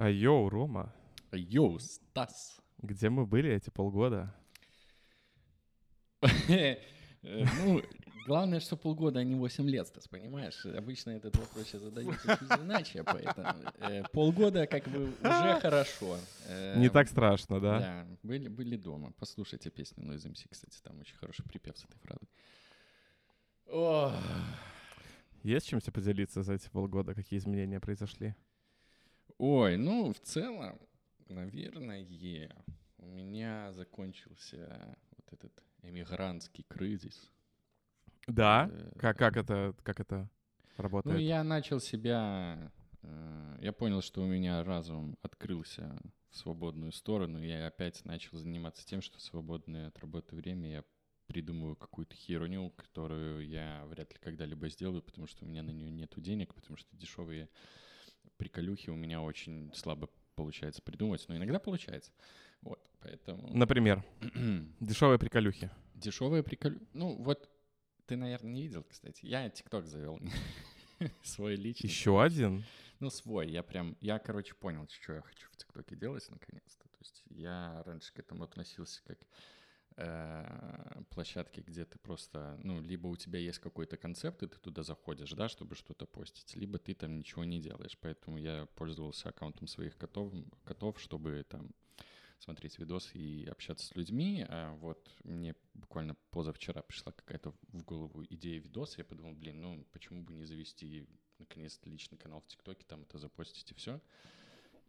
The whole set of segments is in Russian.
А йоу, Рома, Йоу, Стас. где мы были эти полгода? Ну, главное, что полгода, а не 8 лет, Стас, понимаешь? Обычно этот вопрос задают чуть-чуть иначе, поэтому э, полгода как бы уже хорошо. Э, Не так страшно, да? Да, были, были дома. Послушайте песню Noise MC, кстати, там очень хороший припев с этой фразой. Ох. Есть чем тебе поделиться за эти полгода? Какие изменения произошли? Ой, ну, в целом, наверное, у меня закончился вот этот эмигрантский кризис. Да? Э, Как, как, это, как это Ну, работает? я начал себя... э, Я понял, что у меня разум открылся в свободную сторону. Я опять начал заниматься тем, что в свободное от работы время я придумываю какую-то херню, которую я вряд ли когда-либо сделаю, потому что у меня на нее нету денег, потому что дешевые приколюхи у меня очень слабо получается придумать, но иногда получается. Вот, поэтому... Например, дешевые приколюхи. Дешевые приколюхи... Ну, вот ты, наверное, не видел, кстати. Я ТикТок завел свой личный. Еще один? Ну, свой. Я прям, я, короче, понял, что я хочу в ТикТоке делать наконец-то. То есть я раньше к этому относился как площадки, где ты просто, ну, либо у тебя есть какой-то концепт, и ты туда заходишь, да, чтобы что-то постить, либо ты там ничего не делаешь. Поэтому я пользовался аккаунтом своих котов, котов чтобы там смотреть видосы и общаться с людьми. А вот мне буквально позавчера пришла какая-то в голову идея видоса. Я подумал, блин, ну почему бы не завести наконец-то личный канал в ТикТоке, там это запостить и все.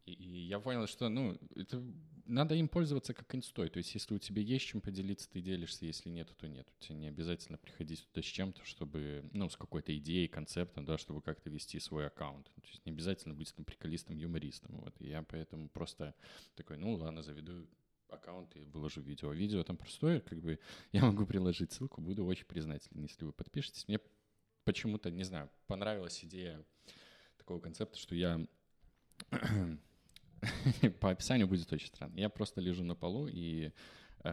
И, я понял, что, ну, это надо им пользоваться как инстой. То есть, если у тебя есть чем поделиться, ты делишься, если нет, то нет. Тебе не обязательно приходить туда с чем-то, чтобы, ну, с какой-то идеей, концептом, да, чтобы как-то вести свой аккаунт. То есть, не обязательно быть там приколистом, юмористом. Вот. И я поэтому просто такой, ну, ладно, заведу аккаунт и выложу видео. Видео там простое, как бы я могу приложить ссылку, буду очень признателен, если вы подпишетесь. Мне почему-то, не знаю, понравилась идея такого концепта, что я по описанию будет очень странно. Я просто лежу на полу и э,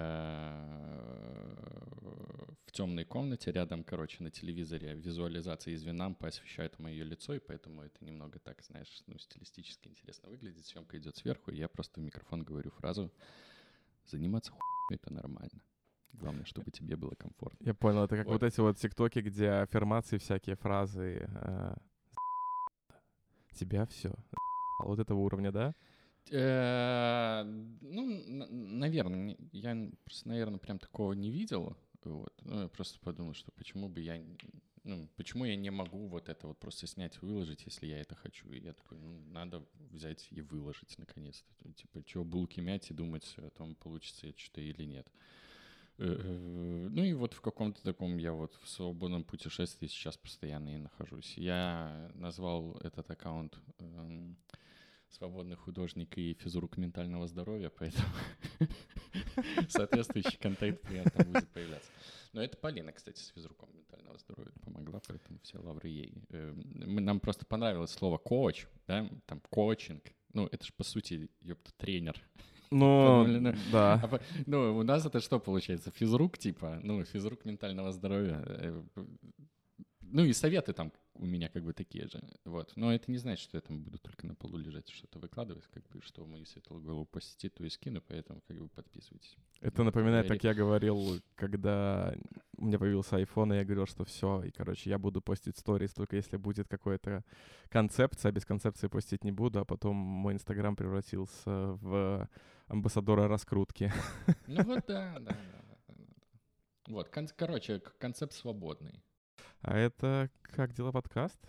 в темной комнате рядом, короче, на телевизоре визуализация из Винампа освещает мое лицо, и поэтому это немного так, знаешь, ну, стилистически интересно выглядит. Съемка идет сверху, и я просто в микрофон говорю фразу «Заниматься хуйней — это нормально». Главное, чтобы тебе было комфортно. Я понял, это как вот, Вот. эти вот тиктоки, где аффирмации, всякие фразы. э, тебя все. Вот этого уровня, да? Э, Ну, наверное, я просто, наверное, прям такого не видел. Вот. Ну, я просто подумал, что почему бы я, ну, почему я не могу вот это вот просто снять и выложить, если я это хочу. И я такой, ну, надо взять и выложить наконец-то. Ну, Типа, чего булки мять и думать о том, получится это что или нет. Э, э, Ну и вот в каком-то таком я вот в свободном путешествии сейчас постоянно и нахожусь. Я назвал этот аккаунт эм, свободный художник и физрук ментального здоровья, поэтому соответствующий контент приятно будет появляться. Но это Полина, кстати, с физруком ментального здоровья помогла, поэтому все лавры ей. Э, мы- Нам просто понравилось слово коуч, да, там коучинг. Ну, это же по сути, ёпта, тренер. Ну, да. А Ну, у нас это что получается? Физрук, типа, ну, физрук ментального здоровья. э, Ну, и советы там у меня как бы такие же. Вот. Но это не значит, что я там буду только на полу лежать и что-то выкладывать, как бы, что мою светлую голову посетит, то и скину, поэтому как бы подписывайтесь. Это напоминает, как я говорил, когда у меня появился iPhone, и я говорил, что все, и, короче, я буду постить сторис только если будет какая-то концепция, а без концепции постить не буду, а потом мой Инстаграм превратился в амбассадора раскрутки. Ну вот да, да, да. Вот, кон- короче, концепт свободный. А это «Как дела подкаст?»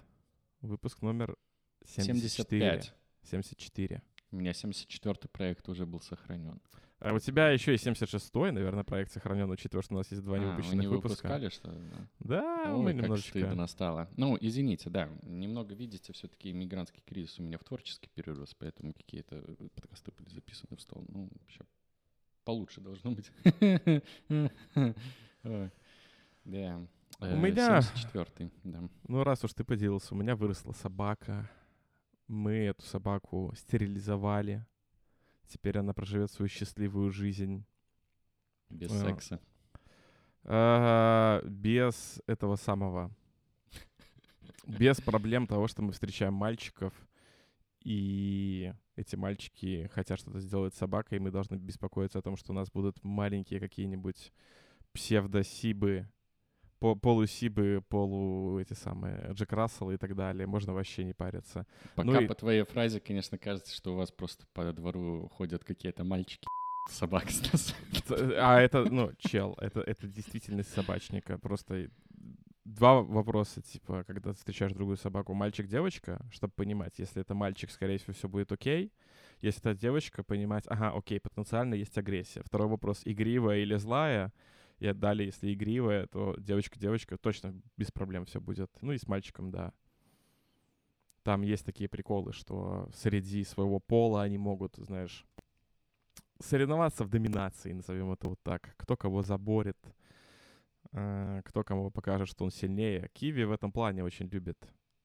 Выпуск номер 74. 75. 74. У меня 74-й проект уже был сохранен. А у тебя еще и 76-й, наверное, проект сохранен, учитывая, что у нас есть два А, вы невыпущенных не выпуска. выпускали, что ли? да? Ой, мы как немножечко... стыдно стало. Ну, извините, да, немного видите, все-таки мигрантский кризис у меня в творческий перерос, поэтому какие-то э, подкасты были записаны в стол. Ну, еще получше должно быть. Да. Э, У меня- 74-й, да. Ну, раз уж ты поделился, у меня выросла собака. Мы эту собаку стерилизовали. Теперь она проживет свою счастливую жизнь. Без А. секса. А, без этого самого. Без проблем того, что мы встречаем мальчиков, и эти мальчики хотят что-то сделать с собакой, и мы должны беспокоиться о том, что у нас будут маленькие какие-нибудь псевдосибы, по полусибы, полу эти самые Джек Рассел и так далее. Можно вообще не париться. Пока Ну и- по твоей фразе, конечно, кажется, что у вас просто по двору ходят какие-то мальчики собак с. Т- А это, ну, чел, это, это действительность собачника. Просто два вопроса, типа, когда ты встречаешь другую собаку, мальчик-девочка, чтобы понимать, если это мальчик, скорее всего, все будет окей. Если это девочка, понимать, ага, окей, потенциально есть агрессия. Второй вопрос, игривая или злая. И далее, если игривая, то девочка-девочка точно без проблем все будет. Ну и с мальчиком, да. Там есть такие приколы, что среди своего пола они могут, знаешь, соревноваться в доминации, назовем это вот так. Кто кого заборет, э, кто кому покажет, что он сильнее. Киви в этом плане очень любит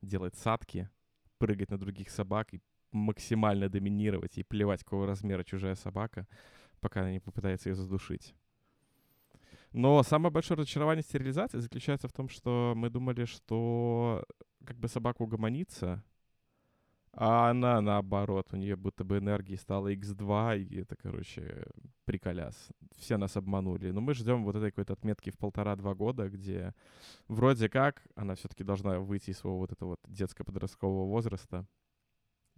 делать садки, прыгать на других собак и максимально доминировать и плевать, какого размера чужая собака, пока она не попытается ее задушить. Но самое большое разочарование стерилизации заключается в том, что мы думали, что как бы собака угомонится, а она наоборот, у нее будто бы энергии стало x2, и это, короче, приколяс. Все нас обманули. Но мы ждем вот этой какой-то отметки в полтора-два года, где вроде как она все-таки должна выйти из своего вот этого вот детско-подросткового возраста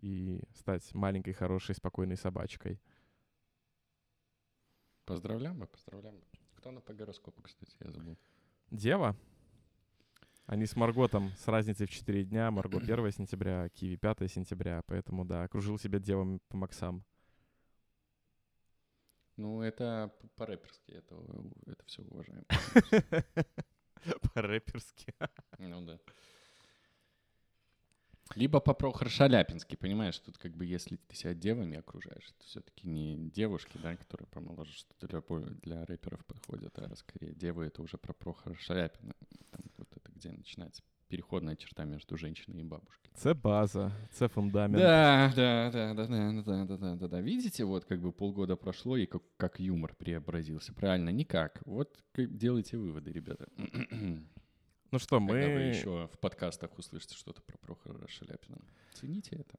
и стать маленькой, хорошей, спокойной собачкой. Поздравляем, поздравляем. Кто она по гороскопу, кстати, я забыл. Дева. Они с Марго там с разницей в 4 дня. Марго 1 сентября, Киви 5 сентября. Поэтому, да, окружил себя девами по максам. Ну, это по-рэперски, это, у- это все уважаем. По-рэперски. Ну да. Либо по Прохор Шаляпински, понимаешь, тут как бы если ты себя девами окружаешь, это все-таки не девушки, да, которые помоложе, что для, для рэперов подходят, а скорее девы это уже про Прохора Шаляпина. Там вот это где начинается переходная черта между женщиной и бабушкой. Це база, це фундамент. Да, да, да, да, да, да, да, да, да, да. Видите, вот как бы полгода прошло, и как, как юмор преобразился. Правильно, никак. Вот делайте выводы, ребята. Ну что, Когда вы мы, еще в подкастах услышите что-то про Прохора Шаляпина. Цените это.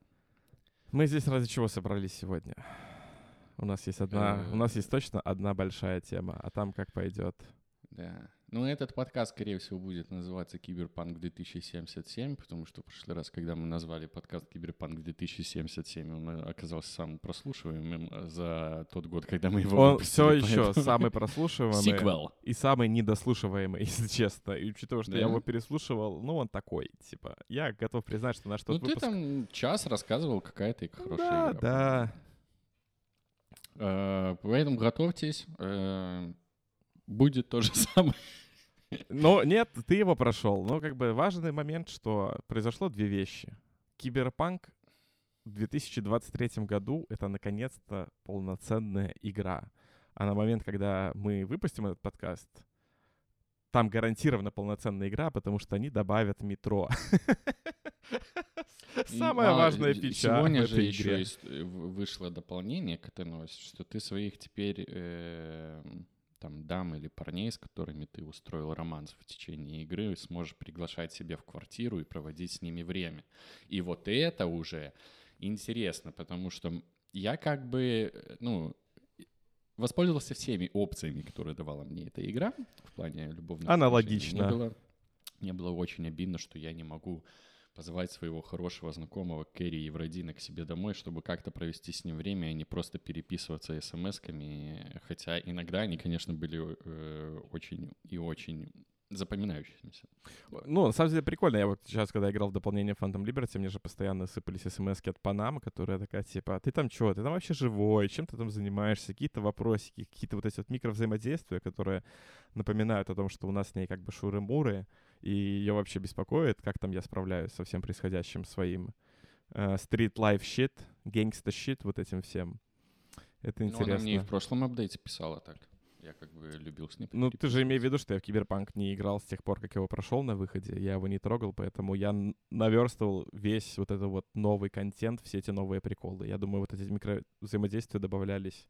мы здесь ради чего собрались сегодня? У нас есть одна, у нас Э. есть точно одна большая тема, а там как пойдет. Да. Ну, этот подкаст, скорее всего, будет называться «Киберпанк 2077», потому что в прошлый раз, когда мы назвали подкаст «Киберпанк 2077», он э, оказался самым прослушиваемым э, за тот год, когда мы его Он выпустили, все еще поэтому- самый прослушиваемый Сиквел. и самый недослушиваемый, если честно. И учитывая, что я Да? его переслушивал, ну он такой, типа, я готов признать, что наш Ну, тот ты выпуск... там час рассказывал, какая ты хорошая да, игра. да. Э, Поэтому готовьтесь. Будет то же самое. Но нет, ты его прошел. Но как бы важный момент, что произошло две вещи. Киберпанк в 2023 году — это наконец-то полноценная игра. А на момент, когда мы выпустим этот подкаст, там гарантированно полноценная игра, потому что они добавят метро. Самая А, важная фича Сегодня же еще игре. есть, э, вышло дополнение к этой новости, что ты своих теперь э, там дам или парней, с которыми ты устроил романс в течение игры, сможешь приглашать себе в квартиру и проводить с ними время. И вот это уже интересно, потому что я как бы, э, ну, воспользовался всеми опциями, которые давала мне эта игра в плане любовных Аналогично. отношений. Мне было, мне было очень обидно, что я не могу позвать своего хорошего знакомого Кэрри Евродина к себе домой, чтобы как-то провести с ним время, а не просто переписываться смс-ками. Хотя иногда они, конечно, были э, очень и очень запоминающимися. Ну, на самом деле прикольно. Я вот сейчас, когда играл в дополнение Phantom Liberty, мне же постоянно сыпались смс от Панамы, которая такая, типа, «А ты там что, ты там вообще живой, чем ты там занимаешься, какие-то вопросики, какие-то вот эти вот микровзаимодействия, которые напоминают о том, что у нас с ней как бы шуры-муры, и ее вообще беспокоит, как там я справляюсь со всем происходящим своим street life shit, gangsta shit, вот этим всем. Это Ну, она мне и в интересно. прошлом апдейте писала так. Я как бы любил с ней Ну, ты же имей в виду, что я в Киберпанк не играл с тех пор, как его прошел на выходе. Я его не трогал, поэтому я наверстывал весь вот этот вот новый контент, все эти новые приколы. Я думаю, вот эти микровзаимодействия добавлялись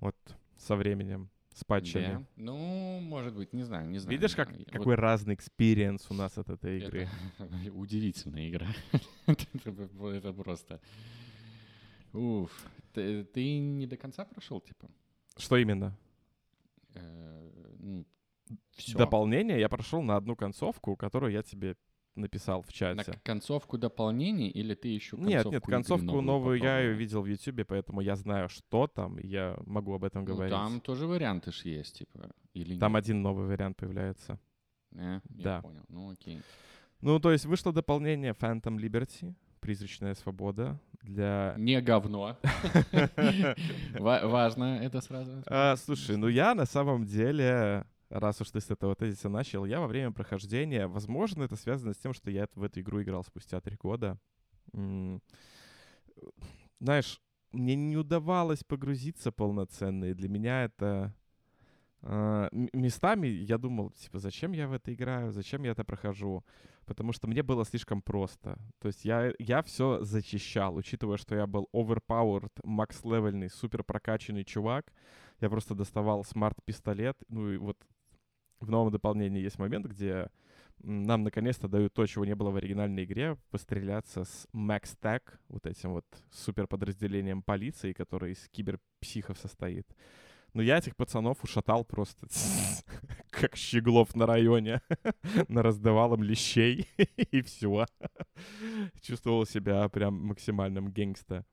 вот со временем, с патчами. Да. Ну, может быть, не знаю, не знаю. Видишь, как. Вот какой разный experience у нас от этой игры? Это удивительная игра. это, это просто... Уф, ты, ты не до конца прошел, типа? Что именно? Э, ну, всё. Дополнение я прошел на одну концовку, которую я тебе написал в На чате. к- концовку дополнений или ты еще концовку Нет, нет, концовку новую новую я ее видел в Ютубе, поэтому я знаю, что там, и я могу об этом Ну, говорить. там тоже варианты ж есть, типа, или Там нет? один новый вариант появляется. Э, Да. Я понял, ну окей. Ну, то есть вышло дополнение Phantom Liberty, призрачная свобода, для... Не говно. Ва- Важно это сразу. А, слушай, ну я на самом деле, раз уж ты с этого тезиса начал, я во время прохождения, возможно, это связано с тем, что я в эту игру играл спустя три года. Знаешь, мне не удавалось погрузиться полноценно, и для меня это... м- местами я думал, типа, зачем я в это играю, зачем я это прохожу, потому что мне было слишком просто. То есть я, я все зачищал, учитывая, что я был overpowered, макс-левельный, супер прокачанный чувак, я просто доставал смарт-пистолет. Ну и вот в новом дополнении есть момент, где нам наконец-то дают то, чего не было в оригинальной игре, постреляться с Max Tag, вот этим вот суперподразделением полиции, который из киберпсихов состоит. Но я этих пацанов ушатал просто как щеглов на районе. Нараздавал им лещей и все. Чувствовал себя прям максимальным gangsta.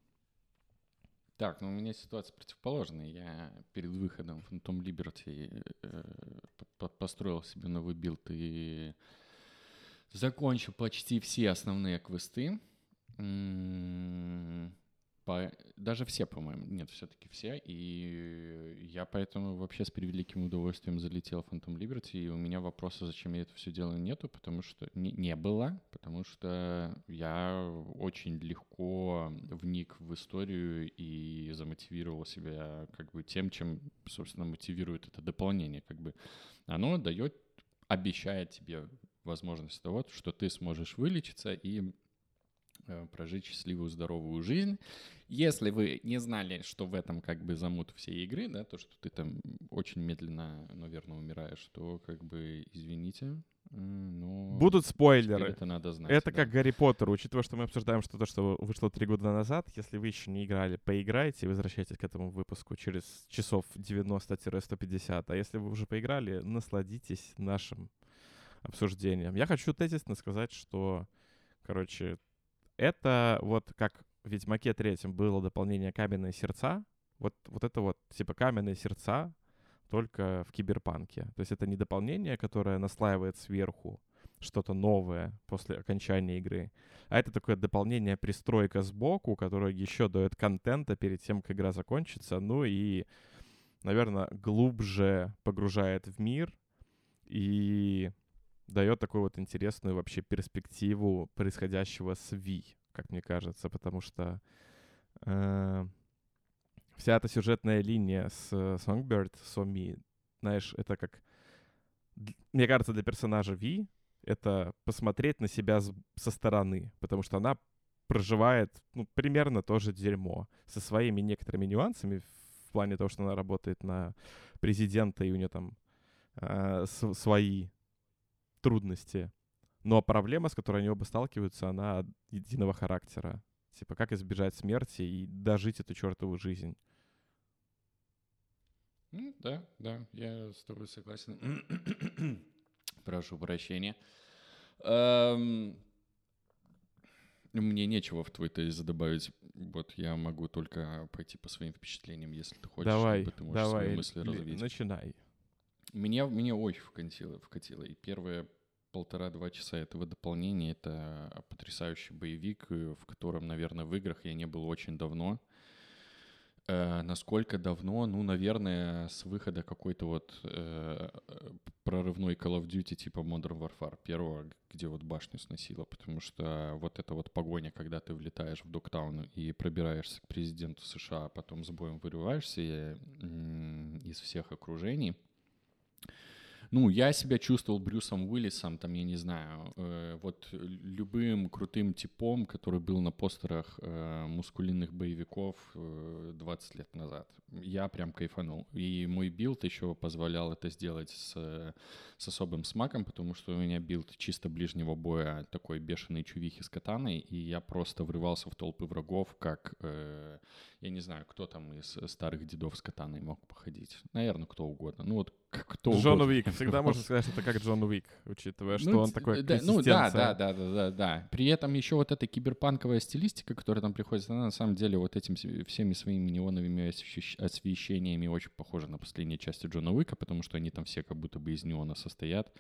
Так, ну у меня ситуация противоположная. Я перед выходом Phantom Liberty э, по- по- построил себе новый билд и закончил почти все основные квесты. По- Даже все, по-моему. Нет, все-таки все. И я поэтому вообще с превеликим удовольствием залетел в Phantom Liberty. И у меня вопроса, зачем я это все делаю, нету, потому что не, не было, потому что я очень легко вник в историю и замотивировал себя как бы тем, чем, собственно, мотивирует это дополнение. Как бы оно дает, обещает тебе возможность того, что ты сможешь вылечиться и прожить счастливую, здоровую жизнь. Если вы не знали, что в этом как бы замут всей игры, да, то, что ты там очень медленно, наверное, умираешь, то как бы извините, э, но Будут спойлеры. это надо знать. Это да. как Гарри Поттер, учитывая, что мы обсуждаем что-то, что вышло три года назад. Если вы еще не играли, поиграйте и возвращайтесь к этому выпуску через часов 90-150. А если вы уже поиграли, насладитесь нашим обсуждением. Я хочу тезисно сказать, что, короче, это вот как в Ведьмаке третьем было дополнение «Каменные сердца», вот, вот это вот, типа, «Каменные сердца», только в киберпанке. То есть это не дополнение, которое наслаивает сверху что-то новое после окончания игры, а это такое дополнение, пристройка сбоку, которая еще дает контента перед тем, как игра закончится, ну и, наверное, глубже погружает в мир и дает такую вот интересную вообще перспективу происходящего с Ви, как мне кажется, потому что э, вся эта сюжетная линия с э, Songbird, Соми, знаешь, это как, мне кажется, для персонажа Ви это посмотреть на себя со стороны, потому что она проживает ну, примерно то же дерьмо со своими некоторыми нюансами в плане того, что она работает на президента, и у нее там э, свои трудности. Но проблема, с которой они оба сталкиваются, она единого характера. Типа, как избежать смерти и дожить эту чертову жизнь. М, Да, да, я с тобой согласен. Прошу прощения. Эм, Мне нечего в твой тезис добавить. Вот я могу только пойти по своим впечатлениям, если ты хочешь, давай, ты можешь давай, свои мысли Ли- развить. начинай. Меня, мне очень вкатило, вкатило. И первые полтора-два часа этого дополнения — это потрясающий боевик, э, в котором, наверное, в играх я не был очень давно. Э, насколько давно? Ну, наверное, с выхода какой-то вот э, прорывной Call of Duty типа Modern Warfare первого, где вот башню сносило, потому что вот эта вот погоня, когда ты влетаешь в Догтаун и пробираешься к президенту США, а потом с боем вырываешься э, из всех окружений, Ну, я себя чувствовал Брюсом Уиллисом, там, я не знаю, э, вот любым крутым типом, который был на постерах э, мускулинных боевиков э, 20 лет назад. Я прям кайфанул. И мой билд еще позволял это сделать с, с особым смаком, потому что у меня билд чисто ближнего боя, такой бешеный чувихи с катаной, и я просто врывался в толпы врагов, как, э, я не знаю, кто там из старых дедов с катаной мог походить. Наверное, кто угодно. Ну вот кто Джон угодно. Уик. Всегда можно сказать, что это как Джон Уик, учитывая, что Ну, он такой да, ну да, да, да, да, да, да. При этом еще вот эта киберпанковая стилистика, которая там приходит, она на самом деле вот этим всеми своими неоновыми освещ- освещениями очень похожа на последние части Джона Уика, потому что они там все как будто бы из неона состоят.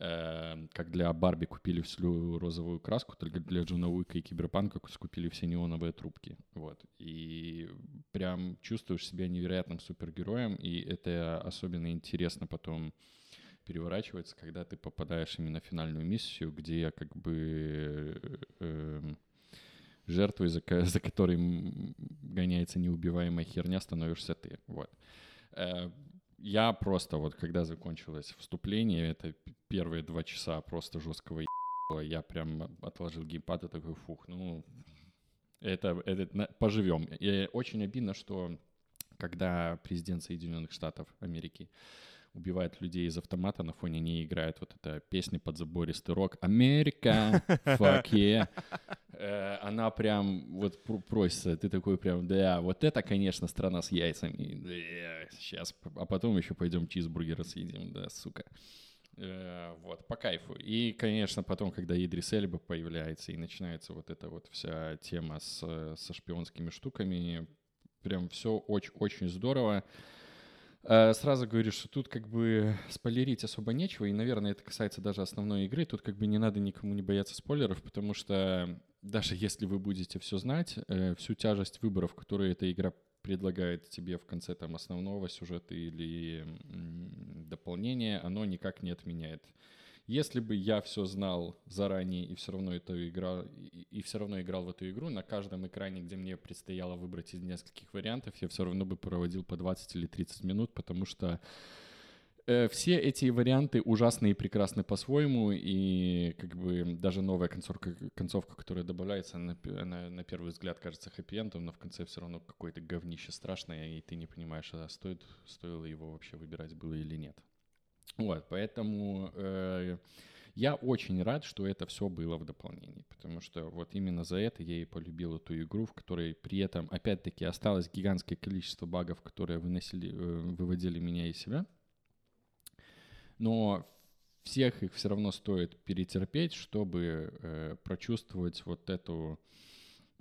Э, Как для Барби купили всю розовую краску, только для Джона Уика и Киберпанка скупили все неоновые трубки. Вот. И прям чувствуешь себя невероятным супергероем, и это особенно интересно потом переворачивается, когда ты попадаешь именно в финальную миссию, где как бы э, эм, жертвой, за, за которой гоняется неубиваемая херня, становишься ты. Вот. Э, Я просто вот, когда закончилось вступление, это первые два часа просто жесткого я прям отложил геймпад и такой, фух, ну, это, это поживем. И очень обидно, что когда президент Соединенных Штатов Америки убивает людей из автомата, на фоне не играет вот эта песня под забористый рок «Америка, fuck yeah». Э, Она прям вот пр- просится, ты такой прям, да, вот это, конечно, страна с яйцами, сейчас, а потом еще пойдем чизбургеры съедим, да, сука. Э, Вот, по кайфу. И, конечно, потом, когда Идрис Эльба появляется и начинается вот эта вот вся тема с, со шпионскими штуками, прям все очень-очень здорово. Сразу говорю, что тут как бы спойлерить особо нечего, и, наверное, это касается даже основной игры. Тут как бы не надо никому не бояться спойлеров, потому что даже если вы будете все знать, э, всю тяжесть выборов, которые эта игра предлагает тебе в конце там основного сюжета или дополнения, оно никак не отменяет. Если бы я все знал заранее и все равно эту игра и, и все равно играл в эту игру, на каждом экране, где мне предстояло выбрать из нескольких вариантов, я все равно бы проводил по 20 или 30 минут, потому что э, все эти варианты ужасны и прекрасны по-своему, и как бы даже новая концовка, концовка которая добавляется, на, п- на, на первый взгляд кажется хэппи-эндом, но в конце все равно какое-то говнище страшное, и ты не понимаешь, а стоит, стоило его вообще выбирать было или нет. Вот, поэтому э, я очень рад, что это все было в дополнении, потому что вот именно за это я и полюбил эту игру, в которой при этом, опять-таки, осталось гигантское количество багов, которые выносили, э, выводили меня из себя. Но всех их все равно стоит перетерпеть, чтобы э, прочувствовать вот эту,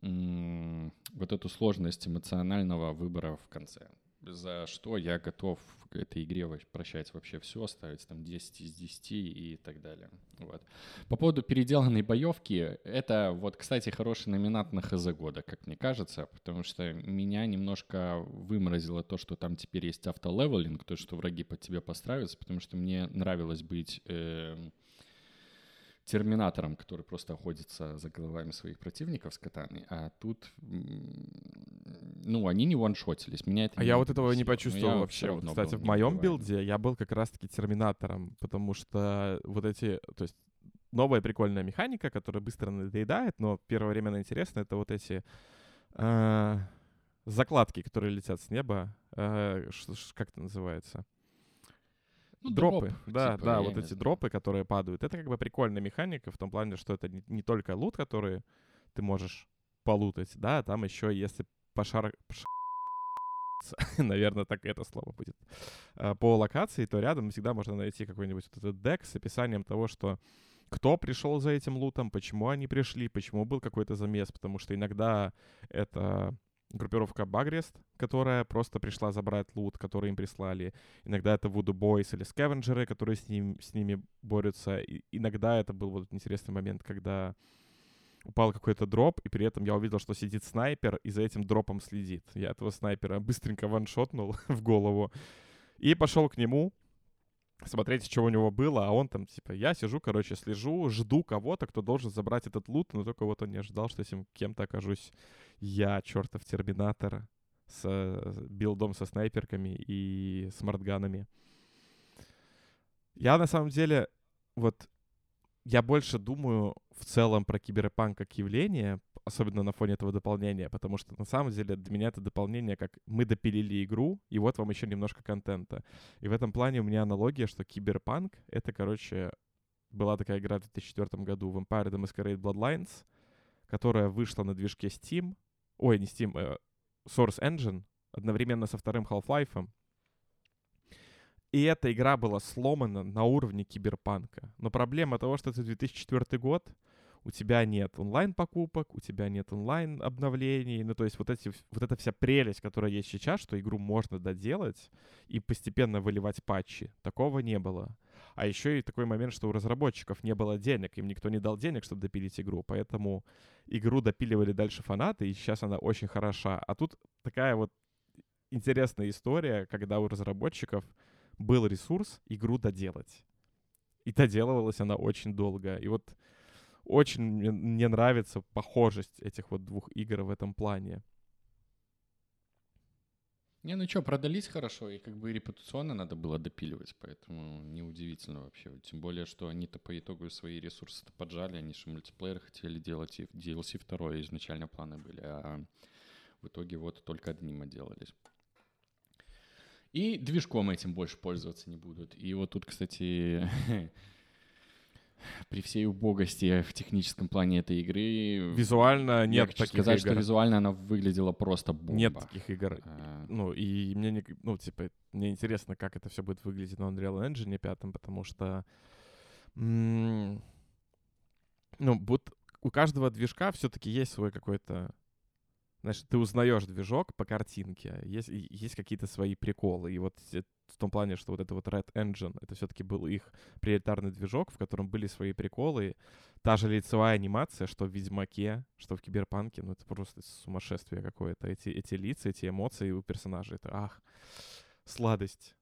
м, вот эту сложность эмоционального выбора в конце. За что я готов к этой игре прощать вообще все, ставить там 10 из 10 и так далее. Вот. По поводу переделанной боевки, это вот, кстати, хороший номинат на ХЗ года, как мне кажется, потому что меня немножко выморозило то, что там теперь есть автолевелинг, то, что враги под тебя подстраиваются, потому что мне нравилось быть эм, терминатором, который просто охотится за головами своих противников с катаной, а тут, ну, они не ваншотились, меня это А я вот этого не почувствовал я вообще. Вот, Кстати, в моем билде я был как раз-таки терминатором, потому что вот эти, то есть новая прикольная механика, которая быстро надоедает, но первое время она интересна, это вот эти э, закладки, которые летят с неба. Э, как это называется? Ну, дропы. дроп, да, типа, да, вот эти знаю. дропы, которые падают. Это как бы прикольная механика в том плане, что это не, не только лут, который ты можешь полутать, да, а там еще если пошар... наверное, так это слово будет, а, по локации, то рядом всегда можно найти какой-нибудь вот этот дек с описанием того, что кто пришел за этим лутом, почему они пришли, почему был какой-то замес, потому что иногда это группировка Багрест, которая просто пришла забрать лут, который им прислали. Иногда это Voodoo Boys или скавенджеры, которые с, ним, с ними борются. И иногда это был вот интересный момент, когда упал какой-то дроп, и при этом я увидел, что сидит снайпер и за этим дропом следит. Я этого снайпера быстренько ваншотнул в голову и пошел к нему смотреть, что у него было, а он там, типа, я сижу, короче, слежу, жду кого-то, кто должен забрать этот лут, но только вот он не ожидал, что этим кем-то окажусь я, чертов терминатор, с э, билдом со снайперками и смартганами. Я на самом деле, вот, я больше думаю в целом про киберпанк как явление, особенно на фоне этого дополнения, потому что на самом деле для меня это дополнение, как мы допилили игру, и вот вам еще немножко контента. И в этом плане у меня аналогия, что киберпанк — это, короче, была такая игра в 2004 году, Vampire the Masquerade Bloodlines, которая вышла на движке Steam, ой, не Steam, э, Source Engine, одновременно со вторым Half-Life. И эта игра была сломана на уровне киберпанка. Но проблема того, что это 2004 год, у тебя нет онлайн-покупок, у тебя нет онлайн-обновлений. Ну, то есть вот, эти, вот эта вся прелесть, которая есть сейчас, что игру можно доделать и постепенно выливать патчи, такого не было. А еще и такой момент, что у разработчиков не было денег, им никто не дал денег, чтобы допилить игру, поэтому игру допиливали дальше фанаты, и сейчас она очень хороша. А тут такая вот интересная история, когда у разработчиков был ресурс игру доделать. И доделывалась она очень долго. И вот очень мне, нравится похожесть этих вот двух игр в этом плане. Не, ну что, продались хорошо, и как бы репутационно надо было допиливать, поэтому неудивительно вообще. Тем более, что они-то по итогу свои ресурсы поджали, они же мультиплеер хотели делать, и DLC второй изначально планы были, а в итоге вот только одним отделались. И движком этим больше пользоваться не будут. И вот тут, кстати, при всей убогости в техническом плане этой игры... Визуально нет я хочу таких сказать, игр. что визуально она выглядела просто бомба. Нет таких игр. А... Ну, и мне, не, ну, типа, мне интересно, как это все будет выглядеть на Unreal Engine 5, потому что... ну, вот у каждого движка все-таки есть свой какой-то знаешь, ты узнаешь движок по картинке, есть, есть какие-то свои приколы. И вот в том плане, что вот это вот Red Engine, это все-таки был их приоритарный движок, в котором были свои приколы. Та же лицевая анимация, что в Ведьмаке, что в Киберпанке, ну это просто сумасшествие какое-то. Эти, эти лица, эти эмоции у персонажей, это ах, сладость.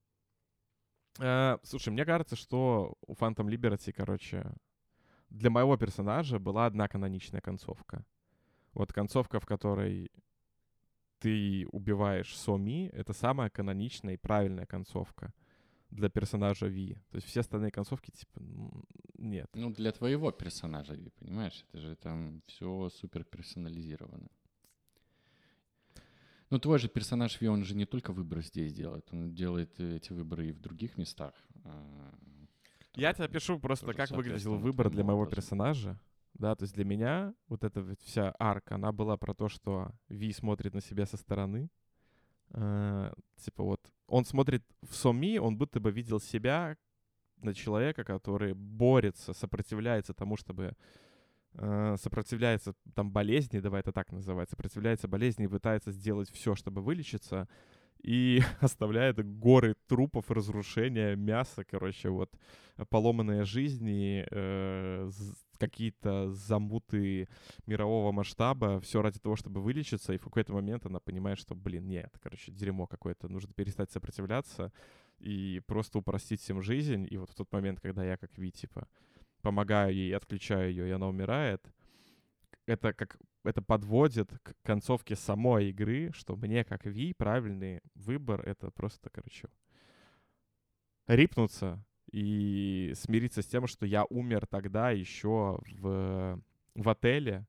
Э, слушай, мне кажется, что у Phantom Liberty, короче, для моего персонажа была одна каноничная концовка — вот концовка, в которой ты убиваешь Соми, это самая каноничная и правильная концовка для персонажа Ви. То есть все остальные концовки, типа, нет. Ну, для твоего персонажа Ви, понимаешь? Это же там все супер персонализировано. Ну, твой же персонаж Ви, он же не только выбор здесь делает, он делает эти выборы и в других местах. А, Я тебе пишу просто, как выглядел выбор для моего персонажа да, то есть для меня вот эта вся арка, она была про то, что Ви смотрит на себя со стороны, э, типа вот, он смотрит в Соми, он будто бы видел себя на человека, который борется, сопротивляется тому, чтобы э, сопротивляется там болезни, давай это так называть, сопротивляется болезни и пытается сделать все, чтобы вылечиться, и оставляет горы трупов, разрушения, мяса, короче, вот поломанные жизни, э, какие-то замуты мирового масштаба, все ради того, чтобы вылечиться, и в какой-то момент она понимает, что, блин, нет, короче, дерьмо какое-то, нужно перестать сопротивляться и просто упростить всем жизнь, и вот в тот момент, когда я как Ви, типа, помогаю ей, отключаю ее, и она умирает, это как это подводит к концовке самой игры, что мне, как Ви, правильный выбор — это просто, короче, рипнуться и смириться с тем, что я умер тогда еще в, в отеле,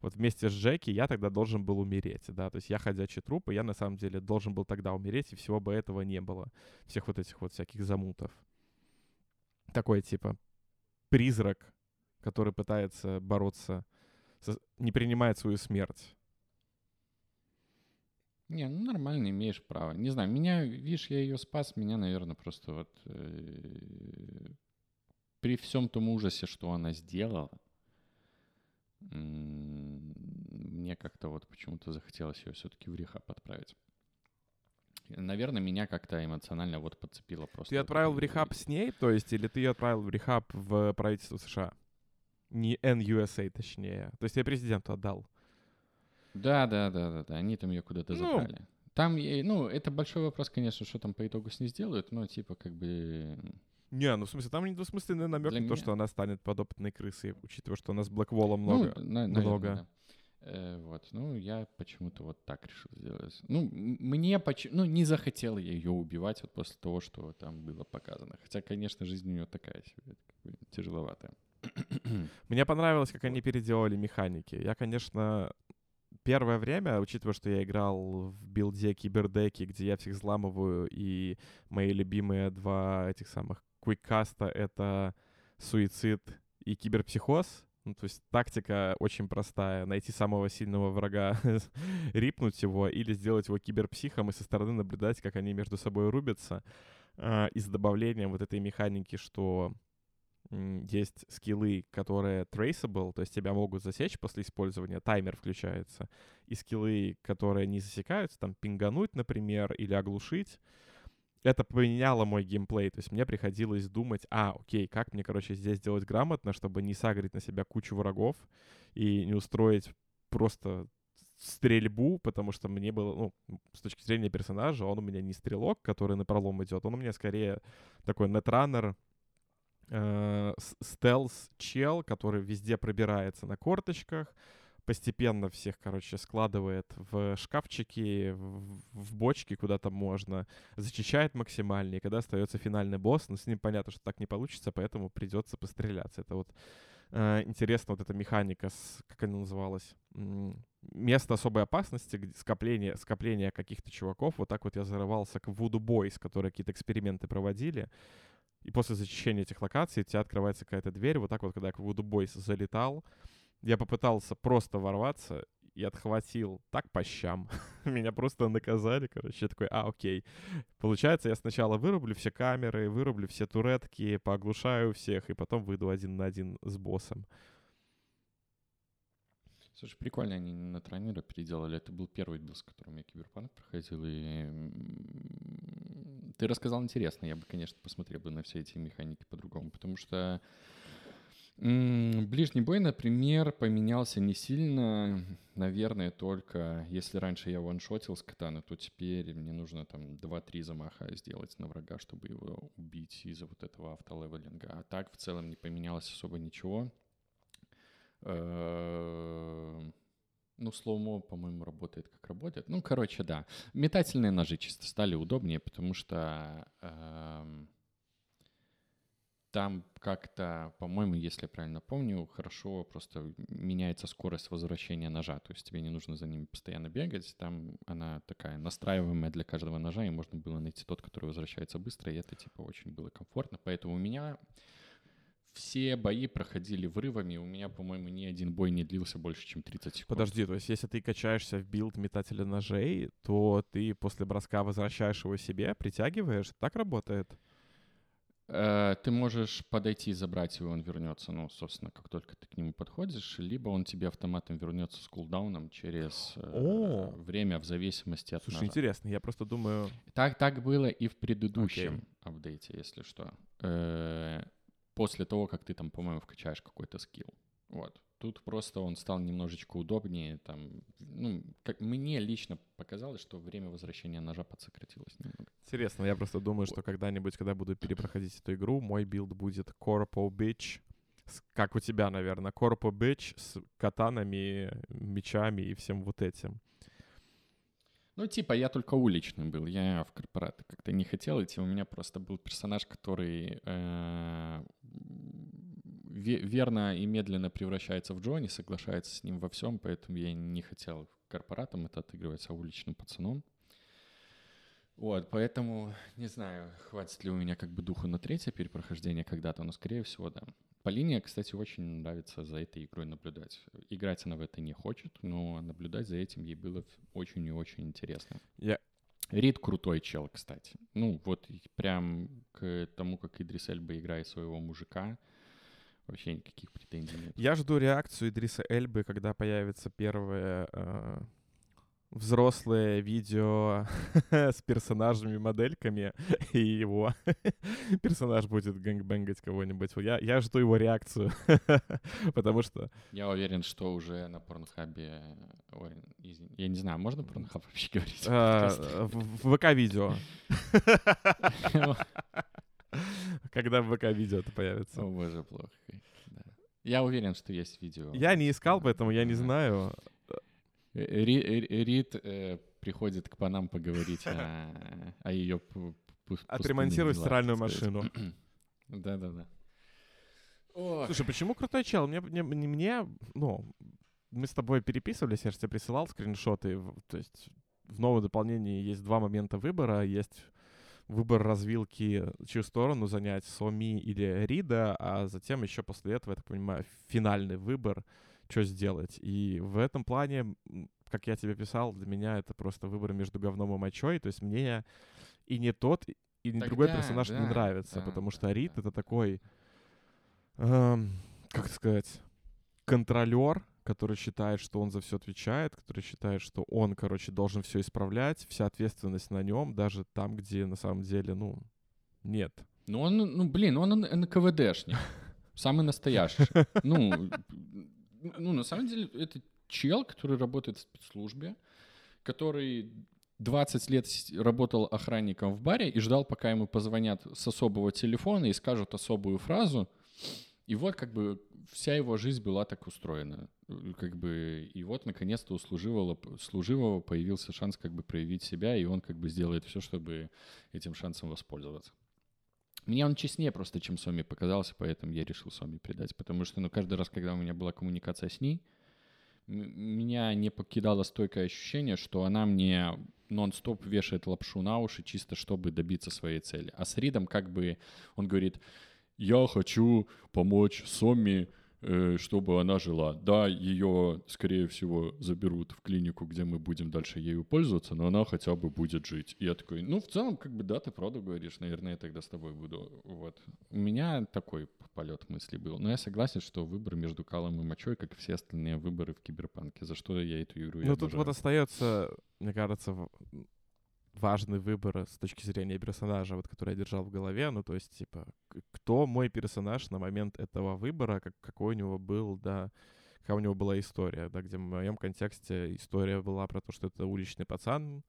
вот вместе с Джеки я тогда должен был умереть, да, то есть я ходячий труп, и я на самом деле должен был тогда умереть, и всего бы этого не было, всех вот этих вот всяких замутов. Такой, типа, призрак, который пытается бороться, со, не принимает свою смерть. Не, ну нормально, имеешь право. Не знаю, меня, видишь, я ее спас, меня, наверное, просто вот э, при всем том ужасе, что она сделала, мне как-то вот почему-то захотелось ее все-таки в рехаб отправить. Наверное, меня как-то эмоционально вот подцепило просто. Ты отправил в рехаб с ней, то есть, или ты ее отправил в рехаб в правительство США? Не NUSA, точнее. То есть я президенту отдал. Да, да, да, да, да. Они там ее куда-то ну, забрали. Там, ну, это большой вопрос, конечно, что там по итогу с ней сделают, но типа как бы... Не, ну в смысле, там недвусмысленный намек на то, что она станет подопытной крысой, учитывая, что у нас Блэквола много. Ну, на, много. Наверное, да. Э, вот, ну, я почему-то вот так решил сделать. Ну, мне почему... Ну, не захотел я ее убивать вот после того, что там было показано. Хотя, конечно, жизнь у нее такая себе, как бы, тяжеловатая. Мне понравилось, как они переделали механики. Я, конечно, первое время, учитывая, что я играл в билде кибердеки, где я всех взламываю, и мои любимые два этих самых квиккаста — это суицид и киберпсихоз, ну, то есть тактика очень простая. Найти самого сильного врага, рипнуть его или сделать его киберпсихом и со стороны наблюдать, как они между собой рубятся. А, и с добавлением вот этой механики, что есть скиллы, которые traceable, то есть тебя могут засечь после использования, таймер включается, и скиллы, которые не засекаются, там пингануть, например, или оглушить, это поменяло мой геймплей. То есть мне приходилось думать, а, окей, как мне, короче, здесь сделать грамотно, чтобы не сагрить на себя кучу врагов и не устроить просто стрельбу, потому что мне было, ну, с точки зрения персонажа, он у меня не стрелок, который на пролом идет, он у меня скорее такой нетранер, э, стелс-чел, который везде пробирается на корточках, постепенно всех, короче, складывает в шкафчики, в, в бочки, куда там можно, зачищает максимально, и когда остается финальный босс, ну, с ним понятно, что так не получится, поэтому придется постреляться. Это вот э, интересно, вот эта механика, с, как она называлась, место особой опасности, скопление, скопление каких-то чуваков, вот так вот я зарывался к Voodoo Boys, которые какие-то эксперименты проводили, и после зачищения этих локаций у тебя открывается какая-то дверь, вот так вот, когда я к Boys залетал, я попытался просто ворваться и отхватил так по щам. Меня просто наказали, короче. Я такой, а, окей. Получается, я сначала вырублю все камеры, вырублю все туретки, пооглушаю всех, и потом выйду один на один с боссом. Слушай, прикольно они на тренера переделали. Это был первый бил, с которым я киберпанк проходил, и ты рассказал интересно. Я бы, конечно, посмотрел бы на все эти механики по-другому, потому что Ближний бой, например, поменялся не сильно, наверное, только если раньше я ваншотил с катана, то теперь мне нужно там 2-3 замаха сделать на врага, чтобы его убить из-за вот этого автолевелинга. А так в целом не поменялось особо ничего. Ну, слоумо, по-моему, работает как работает. Ну, короче, да. Метательные ножи чисто стали удобнее, потому что эм, там как-то, по-моему, если я правильно помню, хорошо просто меняется скорость возвращения ножа. То есть тебе не нужно за ними постоянно бегать. Там она такая настраиваемая для каждого ножа, и можно было найти тот, который возвращается быстро, и это типа очень было комфортно. Поэтому у меня все бои проходили врывами. У меня, по-моему, ни один бой не длился больше, чем 30 секунд. Подожди, то есть если ты качаешься в билд метателя ножей, то ты после броска возвращаешь его себе, притягиваешь? Так работает? Э, ты можешь подойти и забрать его, он вернется, ну, собственно, как только ты к нему подходишь, либо он тебе автоматом вернется с кулдауном через э, О! время в зависимости от Слушай, ножа. интересно, я просто думаю... Так, так было и в предыдущем okay. апдейте, если что. После того, как ты там, по-моему, вкачаешь какой-то скилл. Вот. Тут просто он стал немножечко удобнее. Там, ну, как мне лично показалось, что время возвращения ножа подсократилось немного. Интересно, я просто думаю, что когда-нибудь, когда буду перепроходить эту игру, мой билд будет Corpo Bitch, как у тебя, наверное, Corpo Bitch с катанами, мечами и всем вот этим. Ну, типа, я только уличный был, я в корпораты как-то не хотел идти, у меня просто был персонаж, который э, верно и медленно превращается в Джонни, соглашается с ним во всем, поэтому я не хотел корпоратом это отыгрывать, а уличным пацаном. Вот, поэтому не знаю, хватит ли у меня как бы духу на третье перепрохождение когда-то, но скорее всего, да. По линии, кстати, очень нравится за этой игрой наблюдать. Играть она в это не хочет, но наблюдать за этим ей было очень и очень интересно. Я... Рид крутой чел, кстати. Ну, вот прям к тому, как Идрис Эльба играет своего мужика, Вообще никаких претензий нет. Я жду реакцию Идриса Эльбы, когда появится первое э, взрослое видео с персонажами, модельками, и его персонаж будет гэнгбэнгать кого-нибудь. Я, я жду его реакцию, потому что... Я уверен, что уже на Порнхабе... Ой, я не знаю, можно Порнхаб вообще говорить? А, в ВК-видео. Когда в ВК-видео это появится. О, боже, плохо. Я уверен, что есть видео. Я не искал, поэтому я не знаю. Рид э, приходит к панам поговорить о, о ее Отремонтировать стиральную машину. Да-да-да. Слушай, почему крутой чел? Мне, мне, мне, ну, мы с тобой переписывались, я же тебе присылал скриншоты. То есть в новом дополнении есть два момента выбора. Есть выбор развилки, чью сторону занять, Соми или Рида, а затем еще после этого, я так понимаю, финальный выбор, что сделать. И в этом плане, как я тебе писал, для меня это просто выбор между говном и мочой. То есть мне и не тот, и не другой персонаж да, не нравится, да, потому что Рид да. это такой, эм, как сказать, контролер, который считает, что он за все отвечает, который считает, что он, короче, должен все исправлять, вся ответственность на нем, даже там, где на самом деле, ну, нет. Ну, он, ну, блин, он НКВДшник. Самый настоящий. Ну, ну, на самом деле, это чел, который работает в спецслужбе, который 20 лет работал охранником в баре и ждал, пока ему позвонят с особого телефона и скажут особую фразу. И вот как бы вся его жизнь была так устроена. Как бы, и вот наконец-то у служивого, служивого появился шанс как бы проявить себя, и он как бы сделает все, чтобы этим шансом воспользоваться. Мне он честнее просто, чем Соми показался, поэтому я решил Соми предать. Потому что ну, каждый раз, когда у меня была коммуникация с ней, меня не покидало стойкое ощущение, что она мне нон-стоп вешает лапшу на уши, чисто чтобы добиться своей цели. А с Ридом как бы он говорит, я хочу помочь Соми чтобы она жила. Да, ее, скорее всего, заберут в клинику, где мы будем дальше ею пользоваться, но она хотя бы будет жить. И я такой, ну, в целом, как бы, да, ты правду говоришь, наверное, я тогда с тобой буду. Вот. У меня такой полет мысли был. Но я согласен, что выбор между калом и мочой, как и все остальные выборы в киберпанке, за что я эту игру Ну, тут вот остается, мне кажется, важный выбор с точки зрения персонажа, вот, который я держал в голове. Ну, то есть, типа, кто мой персонаж на момент этого выбора, как, какой у него был, да, какая у него была история, да, где в моем контексте история была про то, что это уличный пацан,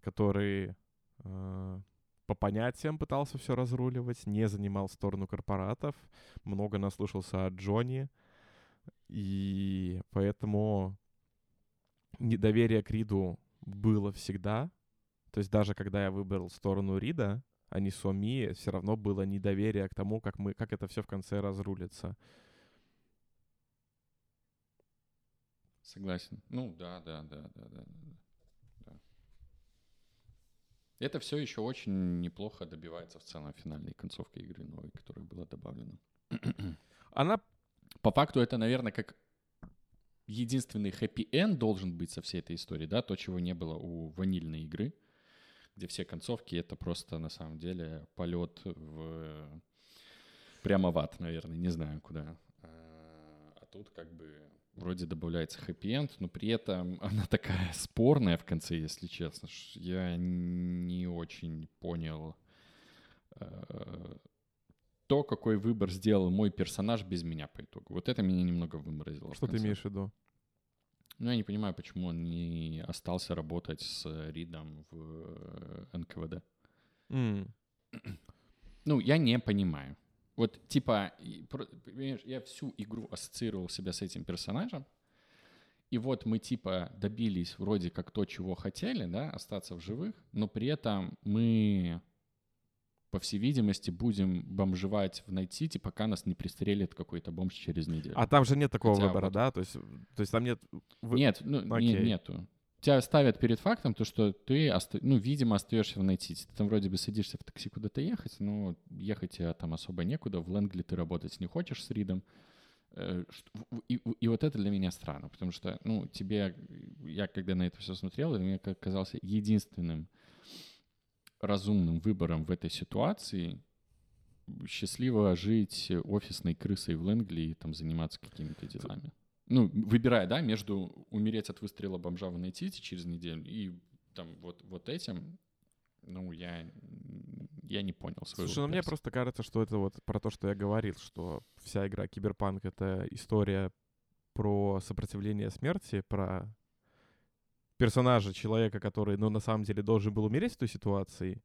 который э, по понятиям пытался все разруливать, не занимал сторону корпоратов, много наслушался о Джонни, и поэтому недоверие к Риду было всегда, то есть даже когда я выбрал сторону Рида, а не Соми, все равно было недоверие к тому, как, мы, как это все в конце разрулится. Согласен. Ну да, да, да, да, да. да. Это все еще очень неплохо добивается в целом финальной концовкой игры новой, которая была добавлена. Она... По факту это, наверное, как единственный хэппи-энд должен быть со всей этой историей, да, то, чего не было у ванильной игры где все концовки — это просто, на самом деле, полет в... прямо в ад, наверное, не знаю куда. А, тут как бы вроде добавляется хэппи-энд, но при этом она такая спорная в конце, если честно. Я не очень понял э, то, какой выбор сделал мой персонаж без меня по итогу. Вот это меня немного выморозило. Что ты имеешь в виду? Ну, я не понимаю, почему он не остался работать с Ридом в э, НКВД. Mm. Ну, я не понимаю. Вот, типа, понимаешь, я всю игру ассоциировал себя с этим персонажем, и вот мы, типа, добились вроде как то, чего хотели, да, остаться в живых, но при этом мы по всей видимости, будем бомжевать в Найт-Сити, пока нас не пристрелит какой-то бомж через неделю. А там же нет такого Хотя выбора, вот... да? То есть, то есть там нет... Вы... Нет, ну, не, нету. Тебя ставят перед фактом то, что ты, ну, видимо, остаешься в Найт-Сити. Ты там вроде бы садишься в такси куда-то ехать, но ехать тебе там особо некуда. В Лэнгли ты работать не хочешь с Ридом. Э, и, и вот это для меня странно, потому что, ну, тебе, я когда на это все смотрел, мне казался единственным разумным выбором в этой ситуации счастливо жить офисной крысой в Лэнгли и там заниматься какими-то делами. Ну, выбирая, да, между умереть от выстрела бомжа в найти через неделю и там вот, вот этим, ну, я, я не понял свою Слушай, ну мне просто кажется, что это вот про то, что я говорил, что вся игра Киберпанк — это история про сопротивление смерти, про персонажа, человека, который, ну, на самом деле должен был умереть в той ситуации,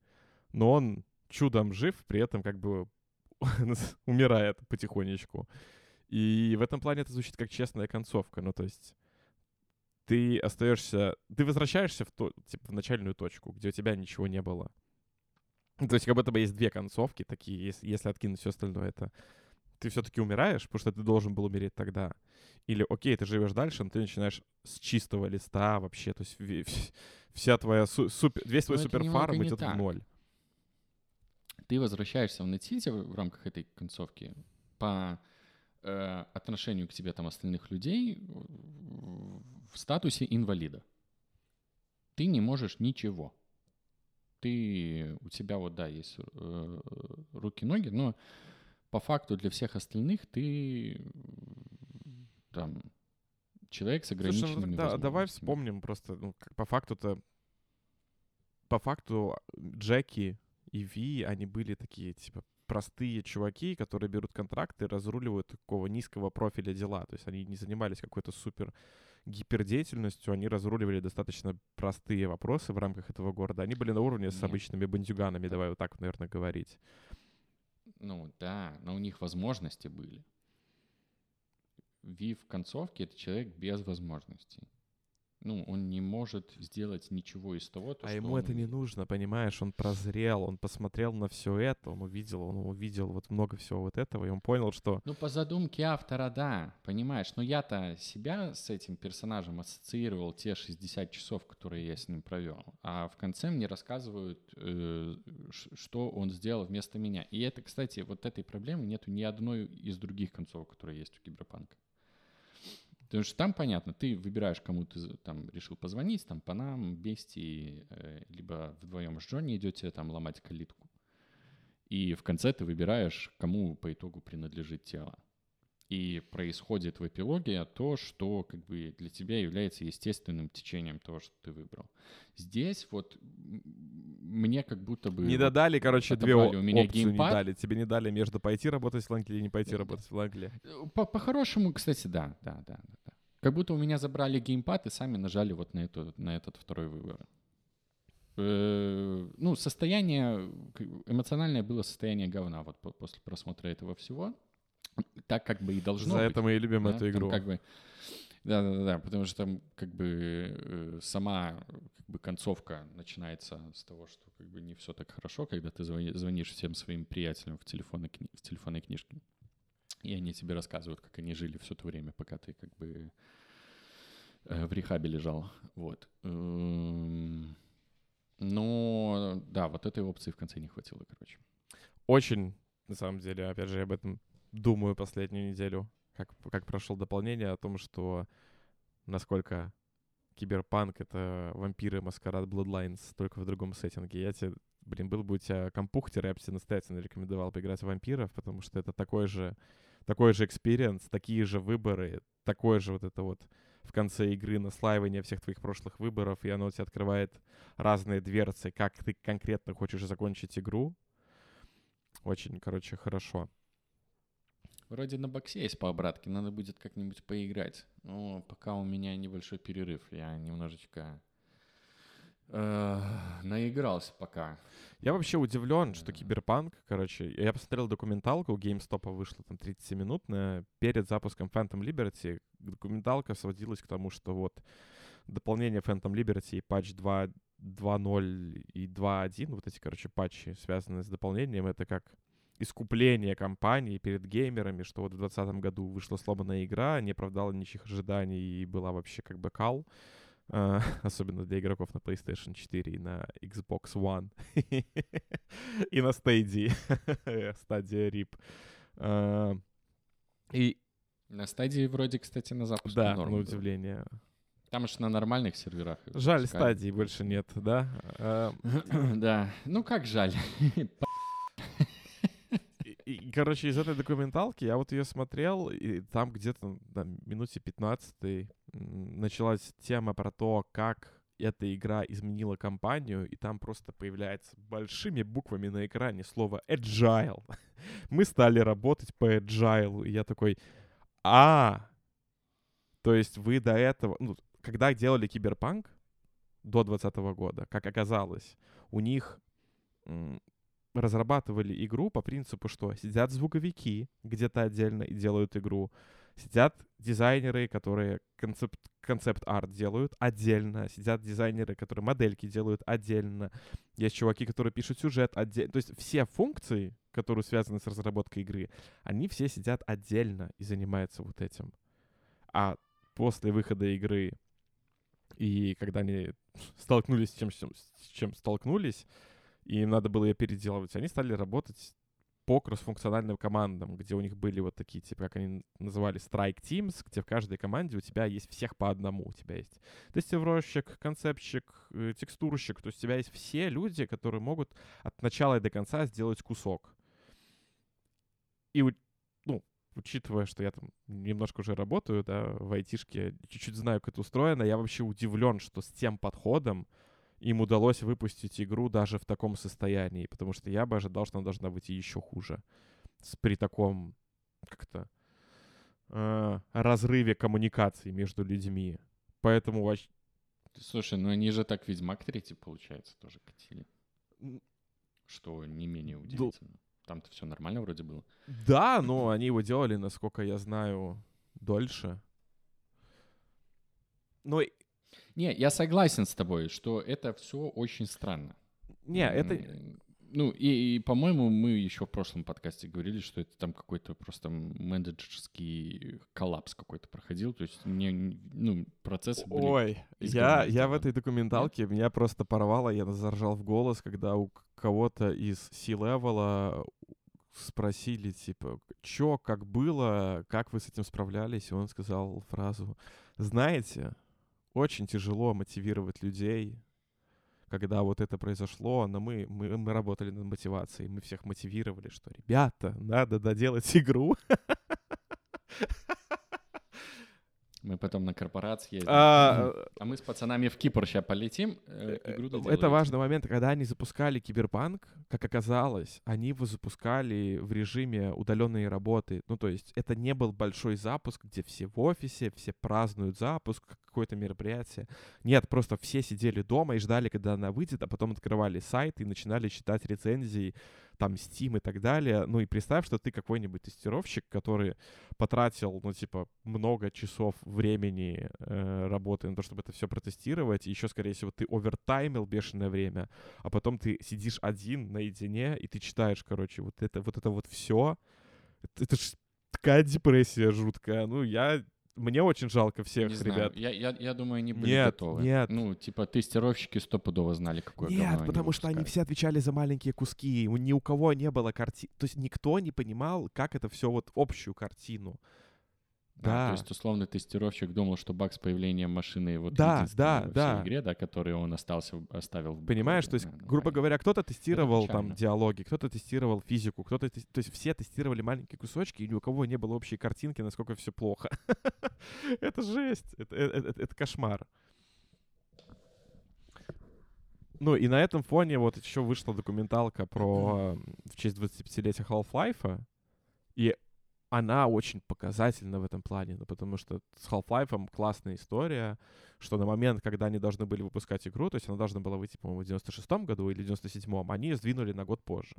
но он чудом жив, при этом как бы умирает потихонечку. И в этом плане это звучит как честная концовка. Ну, то есть ты остаешься, ты возвращаешься в, то, типа, в начальную точку, где у тебя ничего не было. То есть как будто бы есть две концовки такие, если, если откинуть все остальное, это ты все-таки умираешь, потому что ты должен был умереть тогда. Или, окей, ты живешь дальше, но ты начинаешь с чистого листа вообще, то есть вся твоя су- супер, весь твой суперфарм идет в ноль. Ты возвращаешься в Нетите в рамках этой концовки по э, отношению к тебе там остальных людей в статусе инвалида. Ты не можешь ничего. Ты, у тебя вот, да, есть э, руки-ноги, но по факту для всех остальных ты там человек с ограниченными Слушай, ну, да, давай вспомним просто, ну, по факту-то, по факту Джеки и Ви, они были такие, типа, простые чуваки, которые берут контракты, разруливают такого низкого профиля дела. То есть они не занимались какой-то супер гипердеятельностью, они разруливали достаточно простые вопросы в рамках этого города. Они были на уровне с обычными бандюганами, давай вот так, наверное, говорить. Ну да, но у них возможности были. Ви в концовке — это человек без возможностей ну, он не может сделать ничего из того, то, А ему он... это не нужно, понимаешь? Он прозрел, он посмотрел на все это, он увидел, он увидел вот много всего вот этого, и он понял, что... Ну, по задумке автора, да, понимаешь. Но я-то себя с этим персонажем ассоциировал те 60 часов, которые я с ним провел. А в конце мне рассказывают, э, что он сделал вместо меня. И это, кстати, вот этой проблемы нету ни одной из других концов, которые есть у Киберпанка. Потому что там понятно, ты выбираешь, кому ты там решил позвонить, там по нам, Бести, э, либо вдвоем с Джонни идете там ломать калитку. И в конце ты выбираешь, кому по итогу принадлежит тело. И происходит в эпилоге то, что как бы для тебя является естественным течением того, что ты выбрал. Здесь вот мне как будто бы... Не додали, короче, две у меня опции геймпад. не дали. Тебе не дали между пойти работать в Лангле или не пойти работать в Лангле. По-хорошему, кстати, да, да, да, да. Как будто у меня забрали геймпад и сами нажали вот на, эту, на этот второй выбор. Э, ну, состояние, эмоциональное было состояние говна вот после просмотра этого всего. Так как бы и должно За быть. это мы и любим да? эту игру. Там как бы, да, да, да, потому что там как бы э, сама как бы концовка начинается с того, что как бы не все так хорошо, когда ты звонишь всем своим приятелям в, телефонной, в телефонной книжке, и они тебе рассказывают, как они жили все то время, пока ты как бы э, в рехабе лежал, вот. Эм, но да, вот этой опции в конце не хватило, короче. Очень, на самом деле, опять же, я об этом думаю последнюю неделю как, как прошел дополнение о том, что насколько киберпанк — это вампиры Маскарад Bloodlines, только в другом сеттинге. Я тебе, блин, был бы у тебя компухтер, я бы тебе настоятельно рекомендовал поиграть в вампиров, потому что это такой же, такой же experience, такие же выборы, такое же вот это вот в конце игры наслаивание всех твоих прошлых выборов, и оно тебе открывает разные дверцы, как ты конкретно хочешь закончить игру. Очень, короче, хорошо. Вроде на боксе есть по обратке, надо будет как-нибудь поиграть. Но пока у меня небольшой перерыв, я немножечко э, наигрался пока. Я вообще удивлен, что Киберпанк, короче, я посмотрел документалку, у GameStop вышла там 30-минутная, перед запуском Phantom Liberty документалка сводилась к тому, что вот дополнение Phantom Liberty и патч 2 2.0 и 2.1, вот эти, короче, патчи, связанные с дополнением, это как искупление компании перед геймерами, что вот в 2020 году вышла сломанная игра, не оправдала ничьих ожиданий и была вообще как бы кал. Uh, особенно для игроков на PlayStation 4 и на Xbox One. и на Stadia. Стадия RIP. Uh, и... На стадии вроде, кстати, на запуск Да, на удивление. Там же на нормальных серверах. Жаль, стадии больше нет, да? да. Ну как жаль? И, короче, из этой документалки я вот ее смотрел, и там где-то на минуте 15 началась тема про то, как эта игра изменила компанию, и там просто появляется большими буквами на экране слово agile. Мы стали работать по agile. И я такой, а, то есть вы до этого, ну, когда делали Киберпанк до 2020 года, как оказалось, у них разрабатывали игру по принципу, что сидят звуковики где-то отдельно и делают игру, Сидят дизайнеры, которые концепт, концепт-арт делают отдельно. Сидят дизайнеры, которые модельки делают отдельно. Есть чуваки, которые пишут сюжет отдельно. То есть все функции, которые связаны с разработкой игры, они все сидят отдельно и занимаются вот этим. А после выхода игры и когда они столкнулись с чем, с чем столкнулись, и им надо было ее переделывать, они стали работать по кроссфункциональным командам, где у них были вот такие, типа, как они называли, strike teams, где в каждой команде у тебя есть всех по одному. У тебя есть тестировщик, концепщик, э, текстурщик. То есть у тебя есть все люди, которые могут от начала и до конца сделать кусок. И, ну, учитывая, что я там немножко уже работаю, да, в айтишке, чуть-чуть знаю, как это устроено, я вообще удивлен, что с тем подходом им удалось выпустить игру даже в таком состоянии, потому что я бы ожидал, что она должна быть еще хуже. С, при таком как-то э, разрыве коммуникации между людьми. Поэтому Слушай, ну они же так Ведьмак 3, получается, тоже катили. Что не менее удивительно. Там-то все нормально вроде было. Да, но они его делали, насколько я знаю, дольше. Но не, я согласен с тобой, что это все очень странно. Не, это... Ну, и, и по-моему, мы еще в прошлом подкасте говорили, что это там какой-то просто менеджерский коллапс какой-то проходил. То есть мне, ну, процессы были... Ой, я, я в этой документалке, Нет? меня просто порвало, я заржал в голос, когда у кого-то из C-левела спросили, типа, чё, как было, как вы с этим справлялись, и он сказал фразу, знаете, очень тяжело мотивировать людей, когда вот это произошло, но мы, мы, мы работали над мотивацией, мы всех мотивировали, что, ребята, надо доделать игру. Мы потом на корпорации ездим. А, а мы с пацанами в Кипр сейчас полетим. Э, э игру это важный момент. Когда они запускали Киберпанк, как оказалось, они его запускали в режиме удаленной работы. Ну, то есть это не был большой запуск, где все в офисе, все празднуют запуск, какое-то мероприятие. Нет, просто все сидели дома и ждали, когда она выйдет, а потом открывали сайт и начинали читать рецензии там Steam и так далее. Ну и представь, что ты какой-нибудь тестировщик, который потратил, ну, типа, много часов времени э, работы на то, чтобы это все протестировать, и еще, скорее всего, ты овертаймил бешеное время, а потом ты сидишь один наедине, и ты читаешь, короче, вот это вот, это вот все. Это, это ж такая депрессия жуткая. Ну, я мне очень жалко всех не ребят. Знаю. Я, я, я думаю, они были нет, готовы. Нет. Ну, типа, тестировщики стопудово знали, какое Нет, потому что они все отвечали за маленькие куски. Ни у кого не было картины. То есть никто не понимал, как это все вот общую картину. Да. А, то есть, условно, тестировщик думал, что баг с появлением машины вот да, да, во да. игре, да, который он остался, оставил. Понимаешь, то есть, да, грубо говоря, кто-то тестировал там диалоги, кто-то тестировал физику, кто-то, то есть все тестировали маленькие кусочки, и ни у кого не было общей картинки, насколько все плохо. это жесть, это, это, это, это кошмар. Ну и на этом фоне вот еще вышла документалка про в честь 25-летия Half-Life, и она очень показательна в этом плане, ну, потому что с Half-Life классная история, что на момент, когда они должны были выпускать игру, то есть она должна была выйти, по-моему, в 96-м году или 97-м, они ее сдвинули на год позже.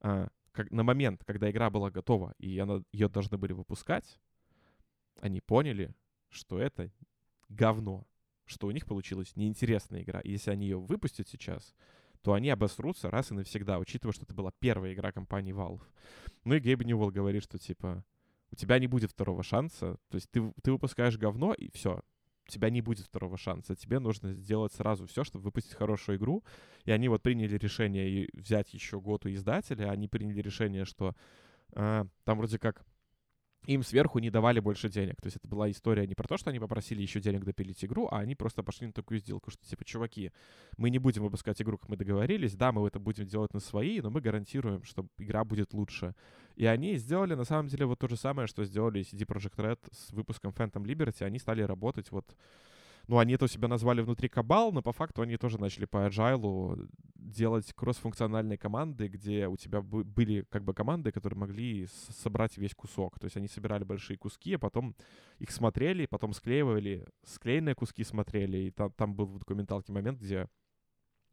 А, как, на момент, когда игра была готова, и она, ее должны были выпускать, они поняли, что это говно, что у них получилась неинтересная игра. И если они ее выпустят сейчас, то они обосрутся раз и навсегда, учитывая, что это была первая игра компании Valve. Ну и Гейб Ньюэлл говорит, что типа у тебя не будет второго шанса, то есть ты, ты выпускаешь говно, и все, у тебя не будет второго шанса. Тебе нужно сделать сразу все, чтобы выпустить хорошую игру. И они вот приняли решение взять еще год у издателя. Они приняли решение, что э, там вроде как им сверху не давали больше денег. То есть это была история не про то, что они попросили еще денег допилить игру, а они просто пошли на такую сделку, что типа, чуваки, мы не будем выпускать игру, как мы договорились, да, мы это будем делать на свои, но мы гарантируем, что игра будет лучше. И они сделали на самом деле вот то же самое, что сделали CD Projekt Red с выпуском Phantom Liberty. Они стали работать вот ну, они это у себя назвали внутри кабал, но по факту они тоже начали по agile делать кроссфункциональные команды, где у тебя были как бы команды, которые могли собрать весь кусок. То есть они собирали большие куски, а потом их смотрели, потом склеивали, склеенные куски смотрели. И там, там был в документалке момент, где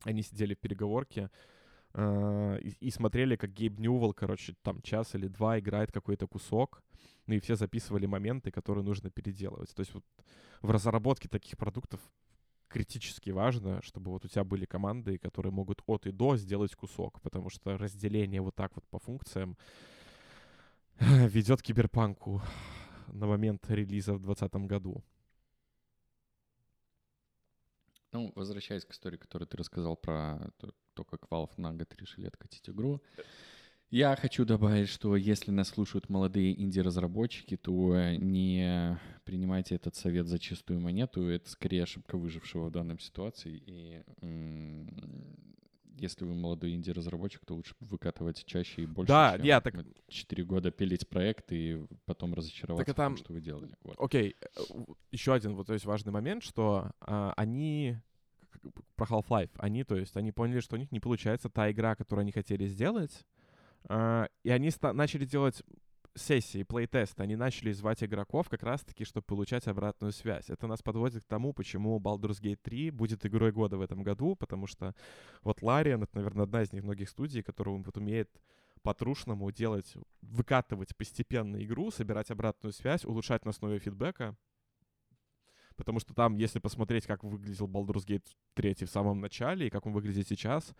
они сидели в переговорке, и, и смотрели, как Гейб Ньювелл, короче, там час или два играет какой-то кусок, ну и все записывали моменты, которые нужно переделывать. То есть вот в разработке таких продуктов критически важно, чтобы вот у тебя были команды, которые могут от и до сделать кусок, потому что разделение вот так вот по функциям ведет к киберпанку на момент релиза в 2020 году. Ну, возвращаясь к истории, которую ты рассказал про то, то как Valve на год решили откатить игру, я хочу добавить, что если нас слушают молодые инди-разработчики, то не принимайте этот совет за чистую монету. Это скорее ошибка выжившего в данной ситуации. И если вы молодой инди-разработчик, то лучше выкатывать чаще и больше, да, чем я так... 4 года пилить проект и потом разочароваться так, в том, что вы делали. Вот. Окей, э, еще один вот то есть важный момент, что а, они про Half-Life, они, то есть, они поняли, что у них не получается та игра, которую они хотели сделать, а, и они начали делать сессии, плейтест, они начали звать игроков как раз-таки, чтобы получать обратную связь. Это нас подводит к тому, почему Baldur's Gate 3 будет игрой года в этом году, потому что вот Larian — это, наверное, одна из немногих студий, которая вот умеет по-трушному делать, выкатывать постепенно игру, собирать обратную связь, улучшать на основе фидбэка. Потому что там, если посмотреть, как выглядел Baldur's Gate 3 в самом начале и как он выглядит сейчас,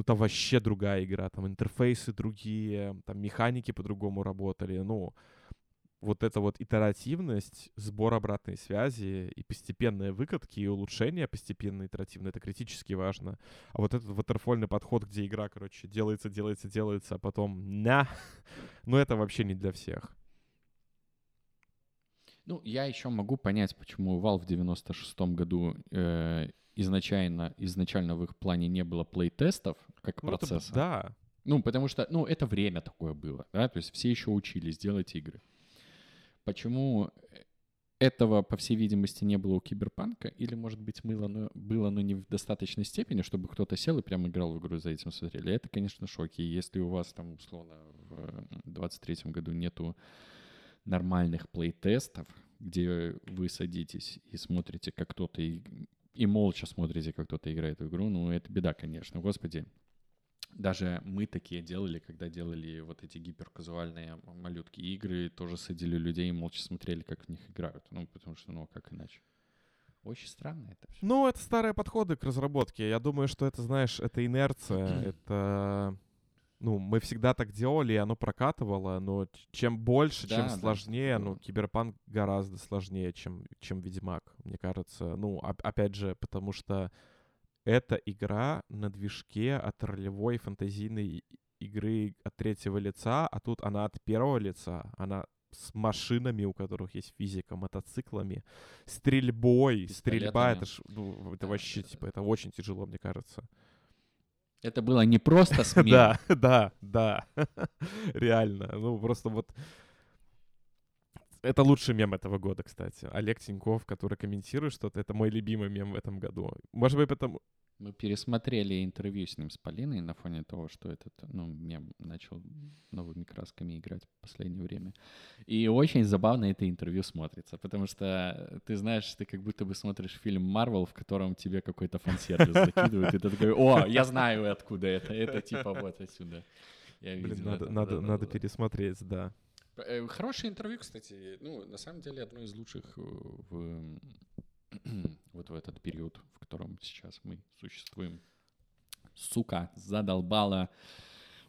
ну там вообще другая игра, там интерфейсы другие, там механики по-другому работали, ну вот эта вот итеративность, сбор обратной связи и постепенные выкатки и улучшения постепенно итеративно, это критически важно. А вот этот ватерфольный подход, где игра, короче, делается, делается, делается, а потом на, ну это вообще не для всех. Ну, я еще могу понять, почему Valve в 96 году э, изначально, изначально в их плане не было плей-тестов как ну, процесса. Это, да. Ну, потому что, ну, это время такое было, да, то есть все еще учились делать игры. Почему этого, по всей видимости, не было у Киберпанка, или, может быть, было, но, было, но не в достаточной степени, чтобы кто-то сел и прям играл в игру за этим смотрели. Это, конечно, шоки. Если у вас там, условно, в 23 году нету нормальных плей-тестов, где вы садитесь и смотрите, как кто-то и молча смотрите, как кто-то играет в игру, ну, это беда, конечно. Господи, даже мы такие делали, когда делали вот эти гиперказуальные малютки игры, тоже садили людей и молча смотрели, как в них играют. Ну, потому что, ну, как иначе. Очень странно это все. Ну, это старые подходы к разработке. Я думаю, что это, знаешь, это инерция, это ну, мы всегда так делали, и оно прокатывало, но чем больше, да, чем да, сложнее, ну, Киберпанк гораздо сложнее, чем, чем Ведьмак, мне кажется. Ну, опять же, потому что это игра на движке от ролевой фантазийной игры от третьего лица, а тут она от первого лица, она с машинами, у которых есть физика, мотоциклами, стрельбой, стрельба, это ж, ну, это вообще, типа, это очень тяжело, мне кажется. Это было не просто смех. Да, да, да. Реально. Ну, просто вот... Это лучший мем этого года, кстати. Олег Тиньков, который комментирует что-то, это мой любимый мем в этом году. Может быть, потому... Мы пересмотрели интервью с ним с Полиной на фоне того, что этот, ну, мем начал новыми красками играть в последнее время. И очень забавно это интервью смотрится, потому что ты знаешь, ты как будто бы смотришь фильм Марвел, в котором тебе какой-то фан-сервис закидывают, и ты такой, о, я знаю, откуда это, это типа вот отсюда. Я видел Блин, надо, это, надо, надо да, пересмотреть, да. Э, хорошее интервью, кстати. Ну, на самом деле, одно из лучших э, в вот в этот период, в котором сейчас мы существуем. Сука, задолбала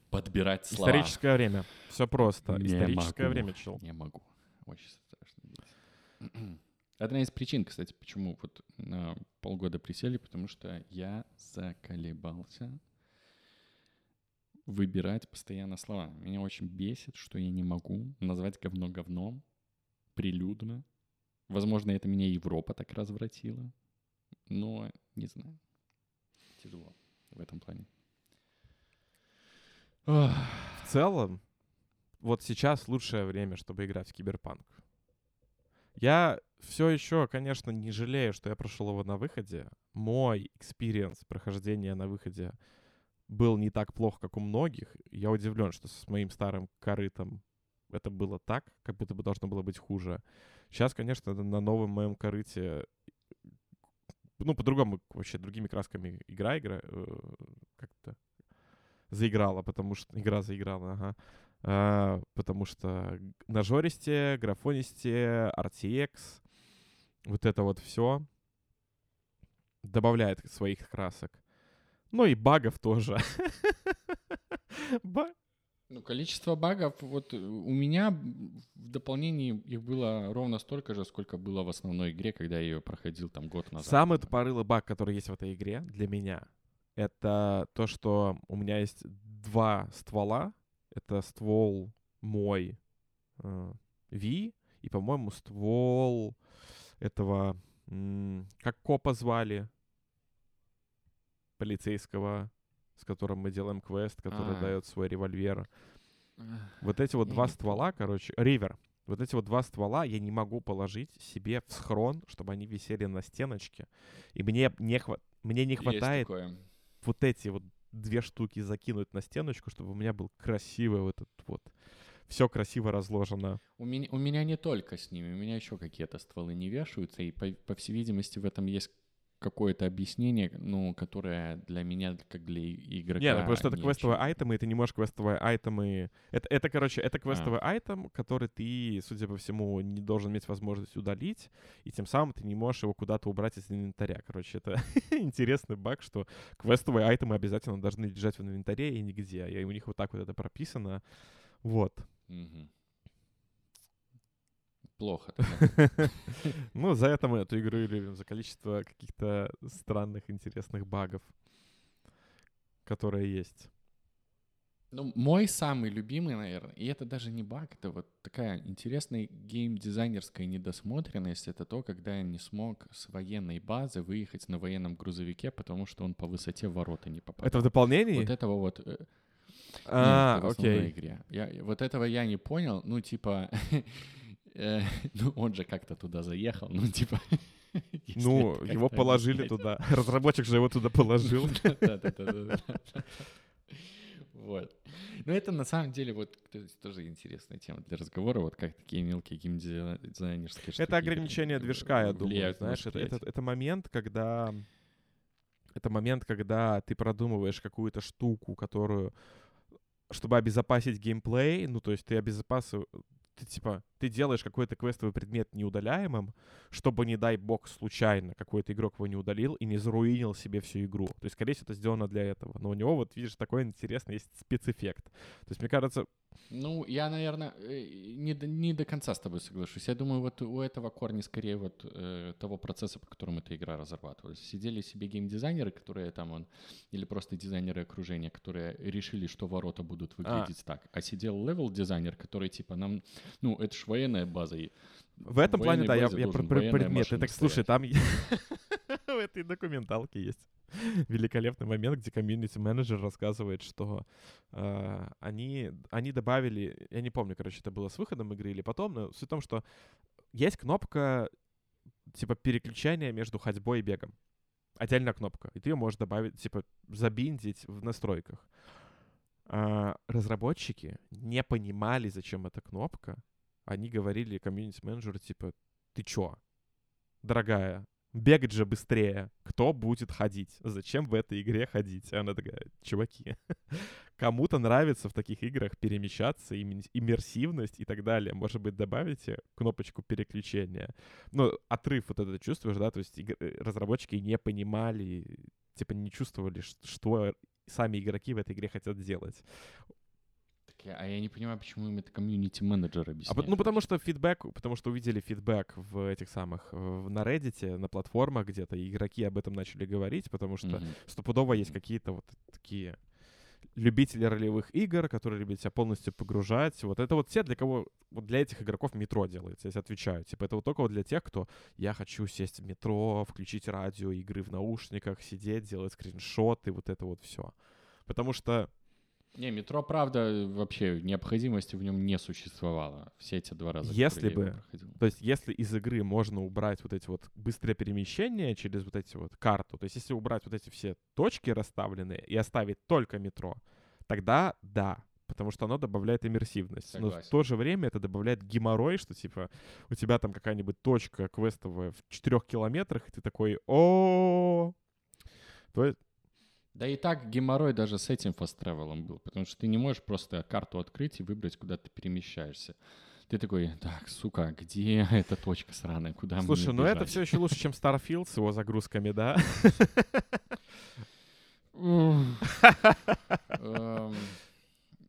подбирать слова. Историческое время. Все просто. Не Историческое могу. время, чел. Не могу. Очень страшно. Одна из причин, кстати, почему вот на полгода присели, потому что я заколебался выбирать постоянно слова. Меня очень бесит, что я не могу назвать говно говном прилюдно Возможно, это меня Европа так развратила. Но не знаю. Тяжело в этом плане. В целом, вот сейчас лучшее время, чтобы играть в киберпанк. Я все еще, конечно, не жалею, что я прошел его на выходе. Мой experience прохождения на выходе был не так плохо, как у многих. Я удивлен, что с моим старым корытом это было так, как будто бы должно было быть хуже. Сейчас, конечно, на новом моем корыте ну, по-другому, вообще, другими красками игра, игра, э, как-то заиграла, потому что... Игра заиграла, ага. А, потому что на жористе, графонисте, RTX, вот это вот все добавляет своих красок. Ну и багов тоже. Ну, количество багов, вот у меня в дополнении их было ровно столько же, сколько было в основной игре, когда я ее проходил там год назад. Самый тупорылый баг, который есть в этой игре для меня, это то, что у меня есть два ствола. Это ствол мой э, V и, по-моему, ствол этого... М- как копа звали? Полицейского с которым мы делаем квест, который А. дает свой револьвер. Вот эти вот я два не ствола, короче, ривер. Вот эти вот два ствола я не могу положить себе в схрон, чтобы они висели на стеночке. И мне не, хва- мне не хватает вот эти вот две штуки закинуть на стеночку, чтобы у меня был красивый вот этот вот... Все красиво разложено. У меня, у меня не только с ними, у меня еще какие-то стволы не вешаются, и, по, по всей видимости, в этом есть какое-то объяснение, ну, которое для меня, как для игрока... Не, ну потому что это квестовые очень- айтемы, и ты не можешь квестовые айтемы... Это, это короче, это квестовый айтем, который ты, судя по всему, не должен иметь возможность удалить, и тем самым ты не можешь его куда-то убрать из инвентаря. Короче, это интересный баг, что квестовые айтемы обязательно должны лежать в инвентаре и нигде. И у них вот так вот это прописано. Вот. Мгм. Плохо. Ну, за это мы эту игру и любим, за количество каких-то странных, интересных багов, которые есть. Ну, мой самый любимый, наверное, и это даже не баг, это вот такая интересная геймдизайнерская недосмотренность, это то, когда я не смог с военной базы выехать на военном грузовике, потому что он по высоте ворота не попадал. Это в дополнении? Вот этого вот... э, а, Нет, это в окей. игре. Я, вот этого я не понял. Ну, типа, ну, он же как-то туда заехал. Ну, типа... Ну, его положили туда. Разработчик же его туда положил. Вот. Но это на самом деле вот тоже интересная тема для разговора, вот как такие мелкие геймдизайнерские штуки. Это ограничение э, движка, я думаю. Знаешь, это, это, восприятие. это момент, когда... Это момент, когда ты продумываешь какую-то штуку, которую... Чтобы обезопасить геймплей, ну, то есть ты обезопасив... Ты, типа, ты делаешь какой-то квестовый предмет неудаляемым, чтобы, не дай бог, случайно какой-то игрок его не удалил и не заруинил себе всю игру. То есть, скорее всего, это сделано для этого. Но у него, вот, видишь, такой интересный есть спецэффект. То есть, мне кажется, Ну, я, наверное, не до, не до конца с тобой соглашусь. Я думаю, вот у этого корни скорее вот э, того процесса, по которому эта игра разрабатывалась. Сидели себе геймдизайнеры, которые там он, или просто дизайнеры окружения, которые решили, что ворота будут выглядеть так. А сидел левел-дизайнер, который типа нам, ну, это ж военная база. и В этом плане, да, я, я про, про предметы. Так, слушай, там в этой документалке есть великолепный момент, где комьюнити-менеджер рассказывает, что э, они, они добавили, я не помню, короче, это было с выходом игры или потом, но суть в том, что есть кнопка типа переключания между ходьбой и бегом. Отдельная кнопка. И ты ее можешь добавить, типа, забиндить в настройках. А, разработчики не понимали, зачем эта кнопка. Они говорили комьюнити-менеджеру, типа, ты чё, дорогая, бегать же быстрее. Кто будет ходить? Зачем в этой игре ходить? И она такая, чуваки, кому-то нравится в таких играх перемещаться, иммерсивность и так далее. Может быть, добавите кнопочку переключения. Ну, отрыв вот это чувствуешь, да? То есть э, разработчики не понимали, типа не чувствовали, что сами игроки в этой игре хотят делать. Я- а я не понимаю, почему им это комьюнити-менеджер А, объясняет. пот- ну, потому что фидбэк, потому что увидели фидбэк в этих самых, в- на Reddit, на платформах где-то, и игроки об этом начали говорить, потому что Мгм. стопудово есть какие-то вот такие любители ролевых игр, которые любят себя полностью погружать. Вот это вот те, для кого, вот для этих игроков метро делается, тебе отвечаю. Типа это вот только вот для тех, кто я хочу сесть в метро, включить радио, игры в наушниках, сидеть, делать скриншоты, вот это вот все. Потому что Не, метро, правда, вообще необходимости в нем не существовало. Все эти два раза. Если бы-. То есть, если из игры можно убрать вот эти вот быстрые перемещения через вот эти вот карту, то есть, если убрать вот эти все точки расставленные и оставить только метро, тогда да, потому что оно добавляет иммерсивность. Но в Согласен. то же время это добавляет геморрой, что типа у тебя там какая-нибудь точка квестовая в четырех километрах, и ты такой, о То Да и так геморрой даже с этим фаст-тревелом был, потому что ты не можешь просто карту открыть и выбрать, куда ты перемещаешься. Ты такой, так, сука, где эта точка сраная, куда Слушай, мне ну это бежать?» все еще лучше, чем Starfield с его загрузками, да?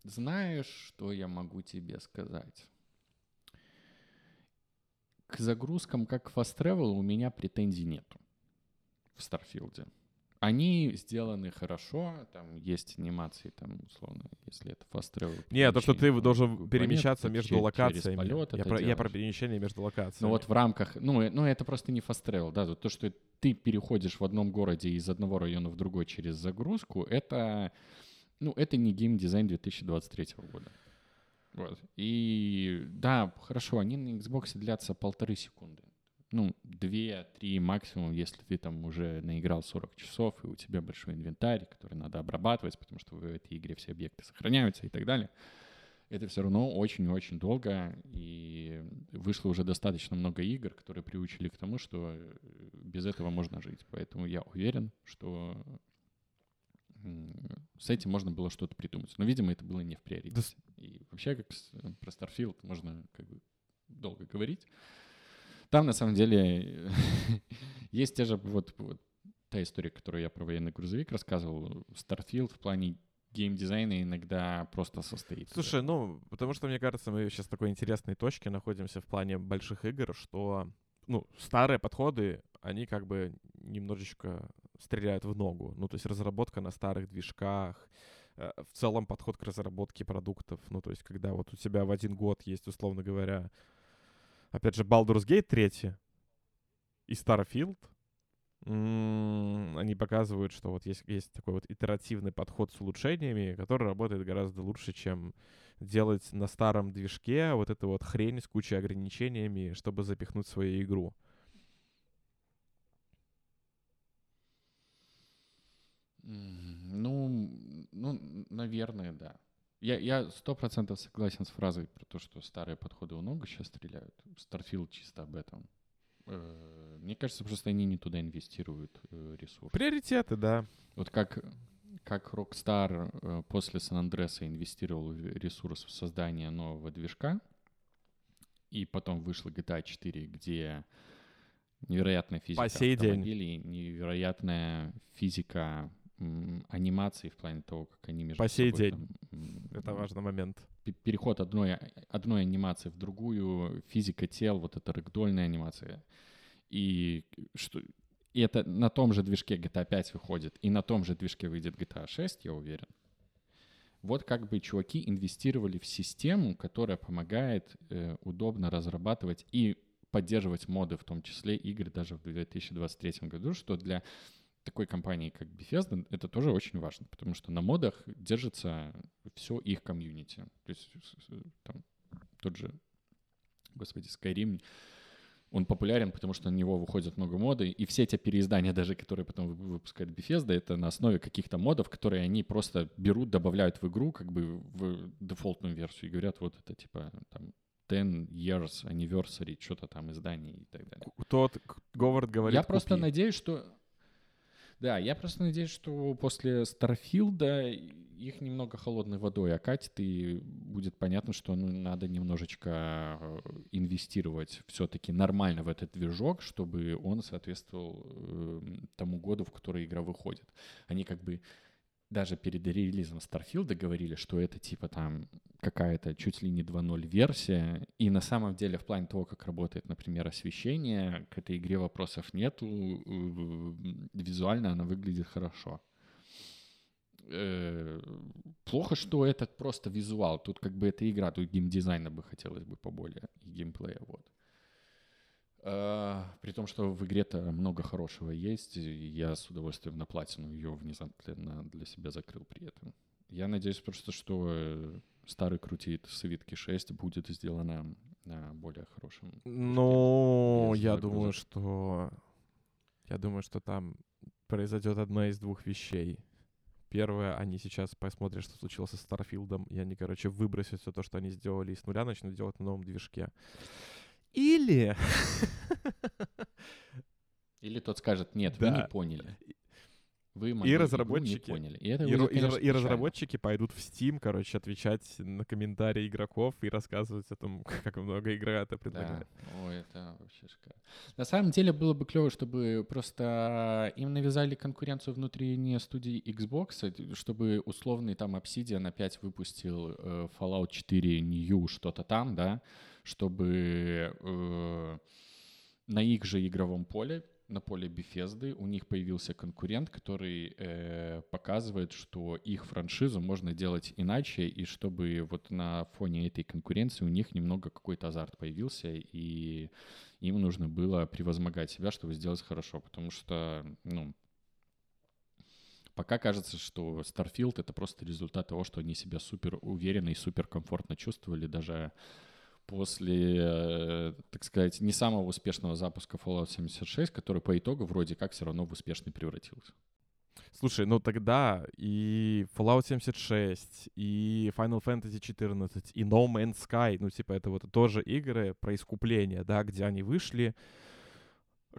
Знаешь, что я могу тебе сказать? К загрузкам, как к Fast Travel, у меня претензий нету в Старфилде. Они сделаны хорошо, там есть анимации, там, условно, если это Fast Travel. Не, то, что ты должен перемещаться ты между локациями. полет Я про, я про перемещение между локациями. Ну вот в рамках, ну, э- ну это просто не fast travel, да, то, что ты переходишь в одном городе из одного района в другой через загрузку, это, ну, это не геймдизайн 2023 года. Вот. И да, хорошо, они на Xbox длятся полторы секунды. Ну, две-три максимум, если ты там уже наиграл 40 часов, и у тебя большой инвентарь, который надо обрабатывать, потому что в этой игре все объекты сохраняются и так далее это все равно очень-очень долго, и вышло уже достаточно много игр, которые приучили к тому, что э, без этого можно жить. Поэтому я уверен, что с этим можно было что-то придумать. Но, видимо, это было не в приоритете. И вообще, как с- про Starfield можно как бы долго говорить. Там, на самом деле, есть те же вот, вот та история, которую я про военный грузовик рассказывал. Starfield в плане геймдизайна иногда просто состоит. Слушай, ну, потому что, мне кажется, мы сейчас в такой интересной точке находимся в плане больших игр, что, ну, старые подходы, они как бы немножечко стреляют в ногу. Ну, то есть разработка на старых движках, э, в целом подход к разработке продуктов. Ну, то есть когда вот у тебя в один год есть, условно говоря, опять же, Baldur's Gate 3 и Starfield, они показывают, что вот есть, есть такой вот итеративный подход с улучшениями, который работает гораздо лучше, чем делать на старом движке вот эту вот хрень с кучей ограничениями, чтобы запихнуть свою игру. Ну, ну, наверное, да. Я, я сто процентов согласен с фразой про то, что старые подходы у ногу сейчас стреляют. Starfield чисто об этом. Э, Мне кажется, просто они не туда инвестируют э, ресурс. Приоритеты, да. Вот как, как Rockstar э, после Сан-Андреса инвестировал в ресурс в создание нового движка, и потом вышла GTA 4, где невероятная физика По сей день. невероятная физика анимации в плане того, как они между По сей собой день. там, Это важный момент. пе- переход одной, одной анимации в другую, физика тел, вот эта рэгдольная анимация. И, что, и это на том же движке GTA 5 выходит, и на том же движке выйдет GTA 6, я уверен. Вот как бы чуваки инвестировали в систему, которая помогает э, удобно разрабатывать и поддерживать моды, в том числе игры даже в 2023 году, что для такой компании, как Bethesda, это тоже очень важно, потому что на модах держится все их комьюнити. То есть с- с- там тот же, господи, Skyrim, он популярен, потому что на него выходит много моды, и все эти переиздания, даже которые потом вы- выпускает Bethesda, это на основе каких-то модов, которые они просто берут, добавляют в игру, как бы в дефолтную версию, и говорят, вот это типа там 10 years anniversary, что-то там издание и так далее. Тот Говард говорит, Я просто «Купи». надеюсь, что... Да, я просто надеюсь, что после Старфилда их немного холодной водой окатит, и будет понятно, что ну, надо немножечко э, инвестировать все-таки нормально в этот движок, чтобы он соответствовал э, тому году, в который игра выходит. Они как бы даже перед релизом Старфилда говорили, что это типа там какая-то чуть ли не 2.0 версия, и на самом деле в плане того, как работает, например, освещение, к этой игре вопросов нету, э, визуально она выглядит хорошо. Э, Плохо, что это просто визуал, тут как бы это игра, тут геймдизайна бы хотелось бы поболее, и геймплея, вот. Э, При том, что в игре-то много хорошего есть, и я с удовольствием на платину ее внезапно для себя закрыл при этом. Я надеюсь просто, что э, старый крутит с Витки 6 будет сделано на более хорошем. движке, Ну, я думаю, что... Я думаю, что там произойдет одна из двух вещей. Первое, они сейчас посмотрят, что случилось со Старфилдом, и они, короче, выбросят все то, что они сделали, и с нуля начнут делать на новом движке. Или... Или тот скажет, нет, вы Да. не поняли. Вы и разработчики, не поняли. И, это и, уже, и, конечно, и разработчики пойдут в Steam, короче, отвечать на комментарии игроков и рассказывать о том, как много игра это предлагает. Да. Ой, это вообще шикарно. На самом деле было бы клево, чтобы просто им навязали конкуренцию внутри студии Xbox, чтобы условный там Obsidian опять выпустил э, Fallout 4 New что-то там, да, чтобы э, на их же игровом поле на поле Bethesda у них появился конкурент, который э, показывает, что их франшизу можно делать иначе, и чтобы вот на фоне этой конкуренции у них немного какой-то азарт появился, и им нужно было превозмогать себя, чтобы сделать хорошо, потому что, ну, пока кажется, что Starfield — это просто результат того, что они себя супер уверенно и супер комфортно чувствовали, даже после, э, так сказать, не самого успешного запуска Fallout 76, который по итогу вроде как все равно в успешный превратился. Слушай, ну тогда и Fallout 76, и Final Fantasy 14, и No Man's Sky, ну типа это вот тоже игры про искупление, да, где они вышли,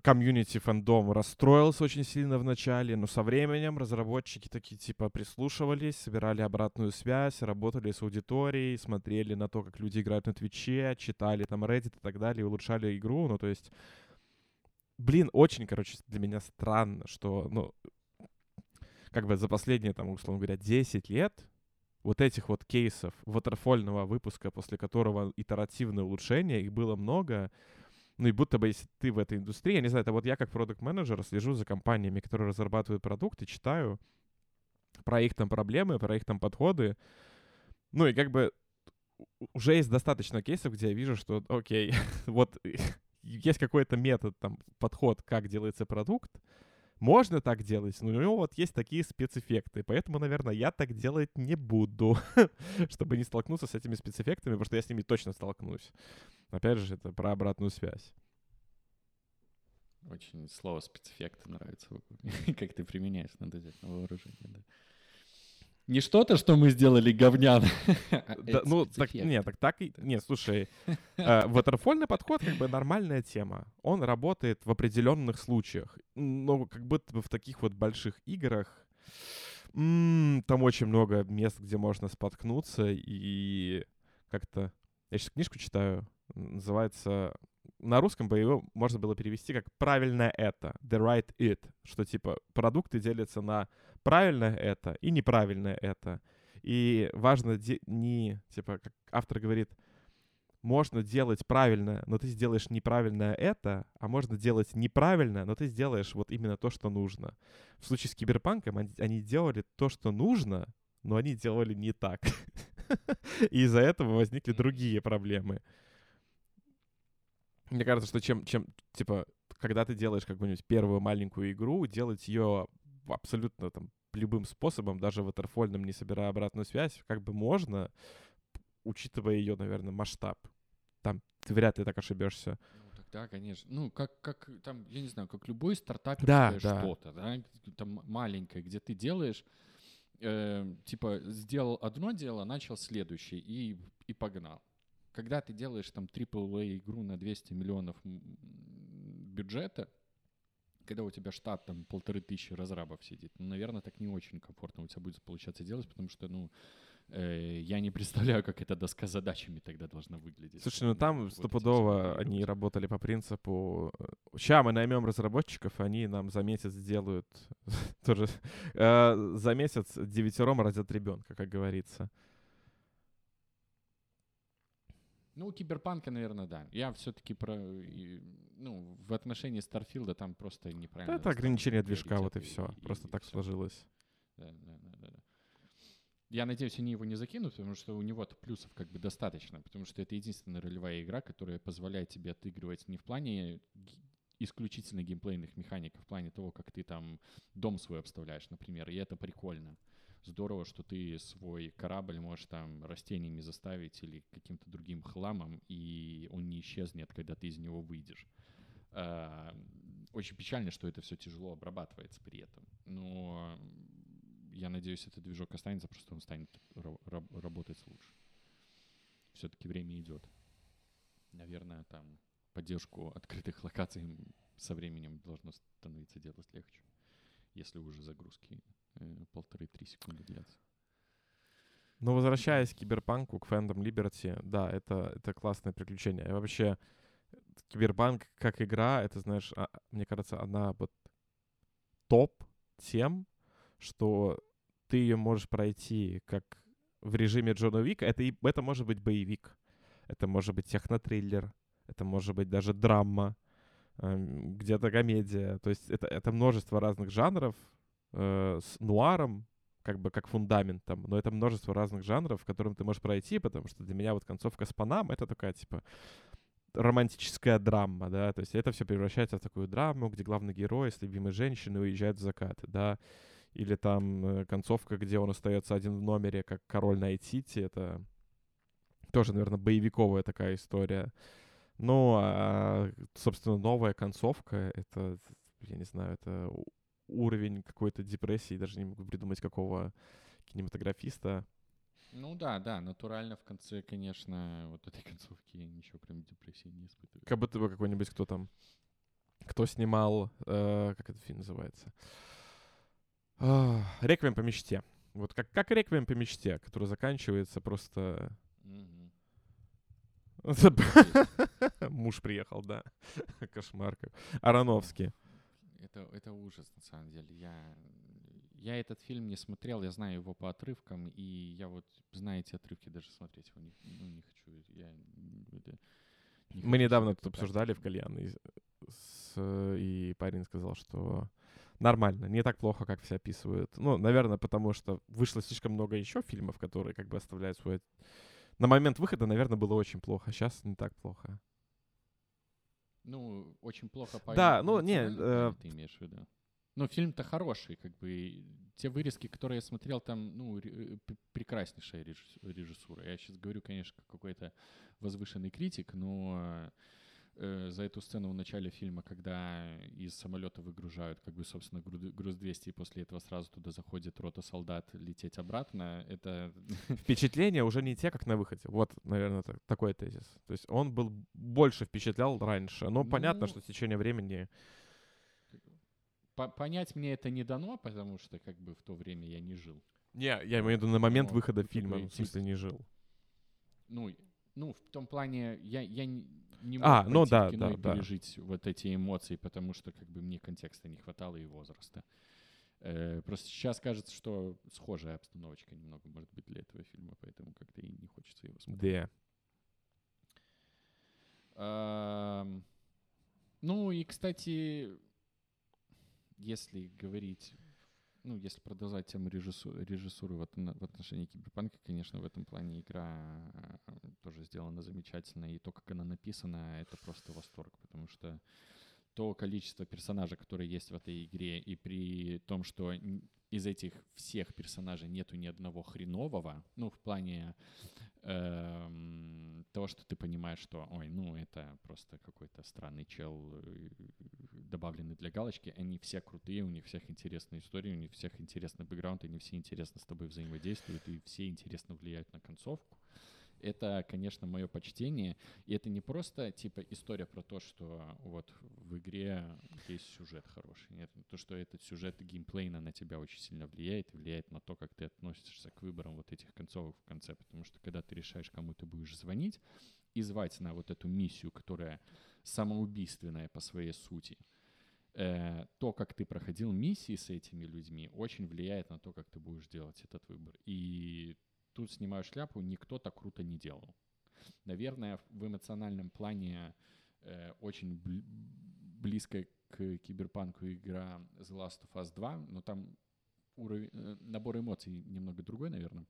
комьюнити фандом расстроился очень сильно в начале, но со временем разработчики такие типа прислушивались, собирали обратную связь, работали с аудиторией, смотрели на то, как люди играют на Твиче, читали там Reddit и так далее, улучшали игру, ну то есть, блин, очень, короче, для меня странно, что, ну, как бы за последние, там, условно говоря, 10 лет вот этих вот кейсов ватерфольного выпуска, после которого итеративное улучшение, их было много, ну и будто бы, если ты в этой индустрии, я не знаю, это вот я как продукт менеджер слежу за компаниями, которые разрабатывают продукты, читаю про их там проблемы, про их там подходы. Ну и как бы уже есть достаточно кейсов, где я вижу, что, окей, вот есть какой-то метод, там, подход, как делается продукт, можно так делать, но у него вот есть такие спецэффекты, поэтому, наверное, я так делать не буду, чтобы не столкнуться с этими спецэффектами, потому что я с ними точно столкнусь. Опять же, это про обратную связь. Очень слово спецэффекты нравится, как ты применяешь, надо взять на вооружение, да. Не что-то, что мы сделали говняно. Да, ну, так, нет, так, так и... Нет, слушай, э, ватерфольный подход как бы нормальная тема. Он работает в определенных случаях. Но как будто бы в таких вот больших играх там очень много мест, где можно споткнуться и как-то... Я сейчас книжку читаю, называется на русском бы его можно было перевести как «правильное это», «the right it», что типа продукты делятся на правильное это и неправильное это. И важно не, типа, как автор говорит, можно делать правильно, но ты сделаешь неправильное это, а можно делать неправильно, но ты сделаешь вот именно то, что нужно. В случае с Киберпанком они, они делали то, что нужно, но они делали не так. И из-за этого возникли другие проблемы. Мне кажется, что чем, чем, типа, когда ты делаешь какую-нибудь первую маленькую игру, делать ее абсолютно там любым способом, даже ватерфольным, не собирая обратную связь, как бы можно, учитывая ее, наверное, масштаб. Там ты вряд ли так ошибешься. Ну, да, конечно. Ну, как, как там, я не знаю, как любой стартап да, да. что-то, да, там маленькое, где ты делаешь, э, типа, сделал одно дело, начал следующее и, и погнал когда ты делаешь там AAA игру на 200 миллионов бюджета, когда у тебя штат там полторы тысячи разрабов сидит, ну, наверное, так не очень комфортно у тебя будет получаться делать, потому что, ну, э, я не представляю, как эта доска с задачами тогда должна выглядеть. Слушай, ну там стопудово они работали по принципу, ща мы наймем разработчиков, они нам за месяц сделают тоже, э, за месяц девятером родят ребенка, как говорится. Ну, у Киберпанка, наверное, да. Я все-таки про... Ну, в отношении Старфилда там просто неправильно... Да, это ограничение движка, вот и все. И, просто и так все. сложилось. Да, да, да, да. Я надеюсь, они его не закинут, потому что у него-то плюсов как бы достаточно, потому что это единственная ролевая игра, которая позволяет тебе отыгрывать не в плане исключительно геймплейных механик, а в плане того, как ты там дом свой обставляешь, например, и это прикольно здорово, что ты свой корабль можешь там растениями заставить или каким-то другим хламом, и он не исчезнет, когда ты из него выйдешь. А, очень печально, что это все тяжело обрабатывается при этом. Но я надеюсь, этот движок останется, просто он станет работать лучше. Все-таки время идет. Наверное, там поддержку открытых локаций со временем должно становиться делать легче. если уже загрузки э, полторы-три секунды длятся. Но возвращаясь к киберпанку, к Phantom Liberty, да, это, это классное приключение. И вообще, киберпанк как игра, это, знаешь, а, мне кажется, она вот топ тем, что ты ее можешь пройти как в режиме Джона Вика. Это, и, это может быть боевик, это может быть технотриллер, это может быть даже драма, э, где-то комедия. То есть это, это множество разных жанров э, с нуаром, как бы как фундаментом, но это множество разных жанров, в которым ты можешь пройти, потому что для меня вот концовка с Панам — это такая, типа, романтическая драма, да, то есть это все превращается в такую драму, где главный герой с любимой женщиной уезжает в закат, да, или там э, концовка, где он остается один в номере, как король Найт-Сити, это тоже, наверное, боевиковая такая история. Ну, а, собственно, новая концовка, это, я не знаю, это уровень какой-то депрессии, даже не могу придумать какого кинематографиста. Ну да, да, натурально в конце, конечно, вот этой концовки ничего прям депрессии не испытываю. Как будто бы какой-нибудь кто там, кто снимал, э, как этот фильм называется? Э, «Реквием по мечте». Вот как, как «Реквием по мечте», который заканчивается просто... Муж приехал, да. Кошмар. Ароновский это, это ужас, на самом деле. Я, я этот фильм не смотрел, я знаю его по отрывкам, и я вот, знаете, отрывки даже смотреть его не, ну, не хочу. Я, это, не Мы хочу недавно тут обсуждали в кальян, и, с, и парень сказал, что нормально, не так плохо, как все описывают. Ну, наверное, потому что вышло слишком много еще фильмов, которые как бы оставляют свой... На момент выхода, наверное, было очень плохо, сейчас не так плохо. Ну, очень плохо по Да, ну, не... Э... Ты имеешь в виду? Ну, фильм-то хороший, как бы. Те вырезки, которые я смотрел, там, ну, прекраснейшая режиссура. Я сейчас говорю, конечно, как какой-то возвышенный критик, но э, за эту сцену в начале фильма, когда из самолета выгружают, как бы, собственно, груз 200, и после этого сразу туда заходит рота солдат лететь обратно, это... Впечатления уже не те, как на выходе. Вот, наверное, так, такой тезис. То есть он был больше впечатлял раньше. Но ну, понятно, что в течение времени... Понять мне это не дано, потому что как бы в то время я не жил. Не, я имею в виду на момент но, выхода фильма, в смысле не жил. Ну, ну, в том плане, я, я не мог а, ну да, в кино да, и да. пережить вот эти эмоции, потому что как бы мне контекста не хватало и возраста. Э, просто сейчас кажется, что схожая обстановочка немного может быть для этого фильма, поэтому как-то и не хочется его смотреть. Да. Ну и, кстати, если говорить ну, если продолжать тему режиссуры, режиссуры в, в отношении киберпанка, конечно, в этом плане игра э, тоже сделана замечательно, и то, как она написана, это просто восторг, потому что то количество персонажей, которые есть в этой игре, и при том, что из этих всех персонажей нету ни одного хренового, ну, в плане эм, того, что ты понимаешь, что, ой, ну, это просто какой-то странный чел, э, добавленный для галочки, они все крутые, у них всех интересная история, у них всех интересный бэкграунд, они все интересно с тобой взаимодействуют, и все интересно влияют на концовку это, конечно, мое почтение. И это не просто, типа, история про то, что вот в игре есть сюжет хороший. Нет, то, что этот сюжет геймплейно на тебя очень сильно влияет, влияет на то, как ты относишься к выборам вот этих концовок в конце. Потому что когда ты решаешь, кому ты будешь звонить, и звать на вот эту миссию, которая самоубийственная по своей сути, э, то, как ты проходил миссии с этими людьми, очень влияет на то, как ты будешь делать этот выбор. И тут снимаю шляпу, никто так круто не делал. Наверное, в эмоциональном плане э, очень бл- близко к киберпанку игра The Last of Us 2, но там уровень, э, набор эмоций немного другой, наверное.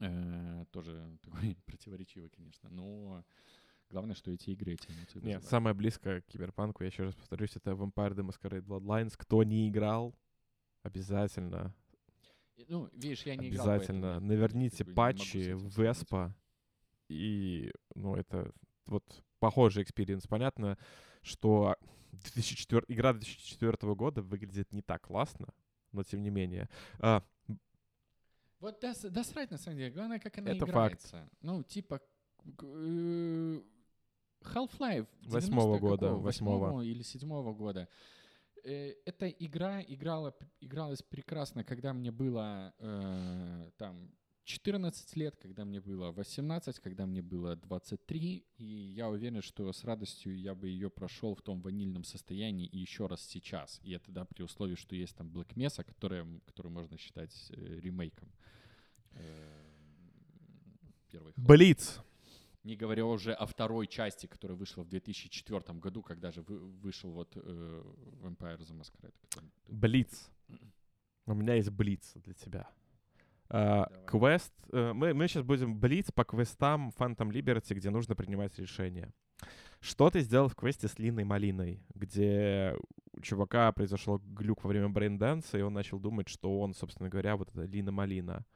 Э, тоже такой противоречивый, конечно, но главное, что эти игры эти эмоции Нет, вызывают. самое близкое к киберпанку, я еще раз повторюсь, это Vampire the Masquerade Bloodlines. Кто не играл, обязательно ну, видишь, я не Обязательно. играл. Наверните патчи Веспа. И, ну, это вот похожий experience. Понятно, что 2004, игра 2004 года выглядит не так классно, но тем не менее. А, вот да, да срать, на самом деле. Главное, как она это играется. Факт. Ну, типа... Э, Half-Life восьмого года, восьмого или седьмого года. Э, эта игра играла, игралась прекрасно, когда мне было э, там 14 лет, когда мне было 18, когда мне было 23, и я уверен, что с радостью я бы ее прошел в том ванильном состоянии и еще раз сейчас. И это да, при условии, что есть там Black Mesa, которая, которую можно считать э, ремейком. э. Блиц. Не говоря уже о второй части, которая вышла в 2004 году, когда же вы- вышел вот э, Vampire the Masquerade. который Блиц. У меня есть блиц для тебя. Давай. Квест. э, Мы, мы сейчас будем блиц по квестам Phantom Liberty, где нужно принимать решения. Что ты сделал в квесте с Линой Малиной, где у чувака произошел глюк во время брейнденса, и он начал думать, что он, собственно говоря, вот эта Лина Малина.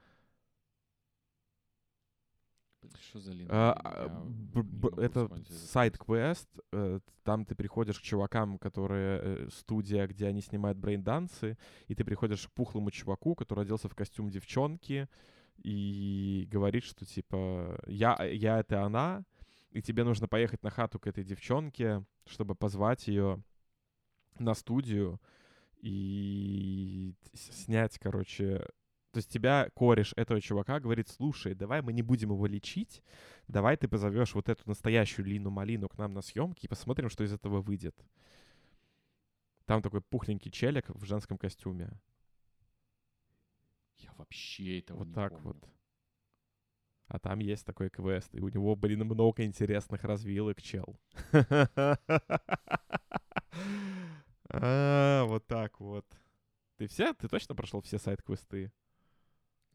Что за линия? А, Я а, это этот сайт-квест, э, там ты приходишь к чувакам, которые э, студия, где они снимают брейндансы, и ты приходишь к пухлому чуваку, который оделся в костюм девчонки, и говорит, что типа я, я это она, и тебе нужно поехать на хату к этой девчонке, чтобы позвать ее на студию и снять, короче, то есть тебя кореш этого чувака говорит, слушай, давай мы не будем его лечить, давай ты позовешь вот эту настоящую Лину Малину к нам на съемки и посмотрим, что из этого выйдет. Там такой пухленький челик в женском костюме. Я вообще этого вот не так помню. вот. А там есть такой квест, и у него, блин, много интересных развилок, чел. А, Вот так вот. Ты все? Ты точно прошел все сайт-квесты?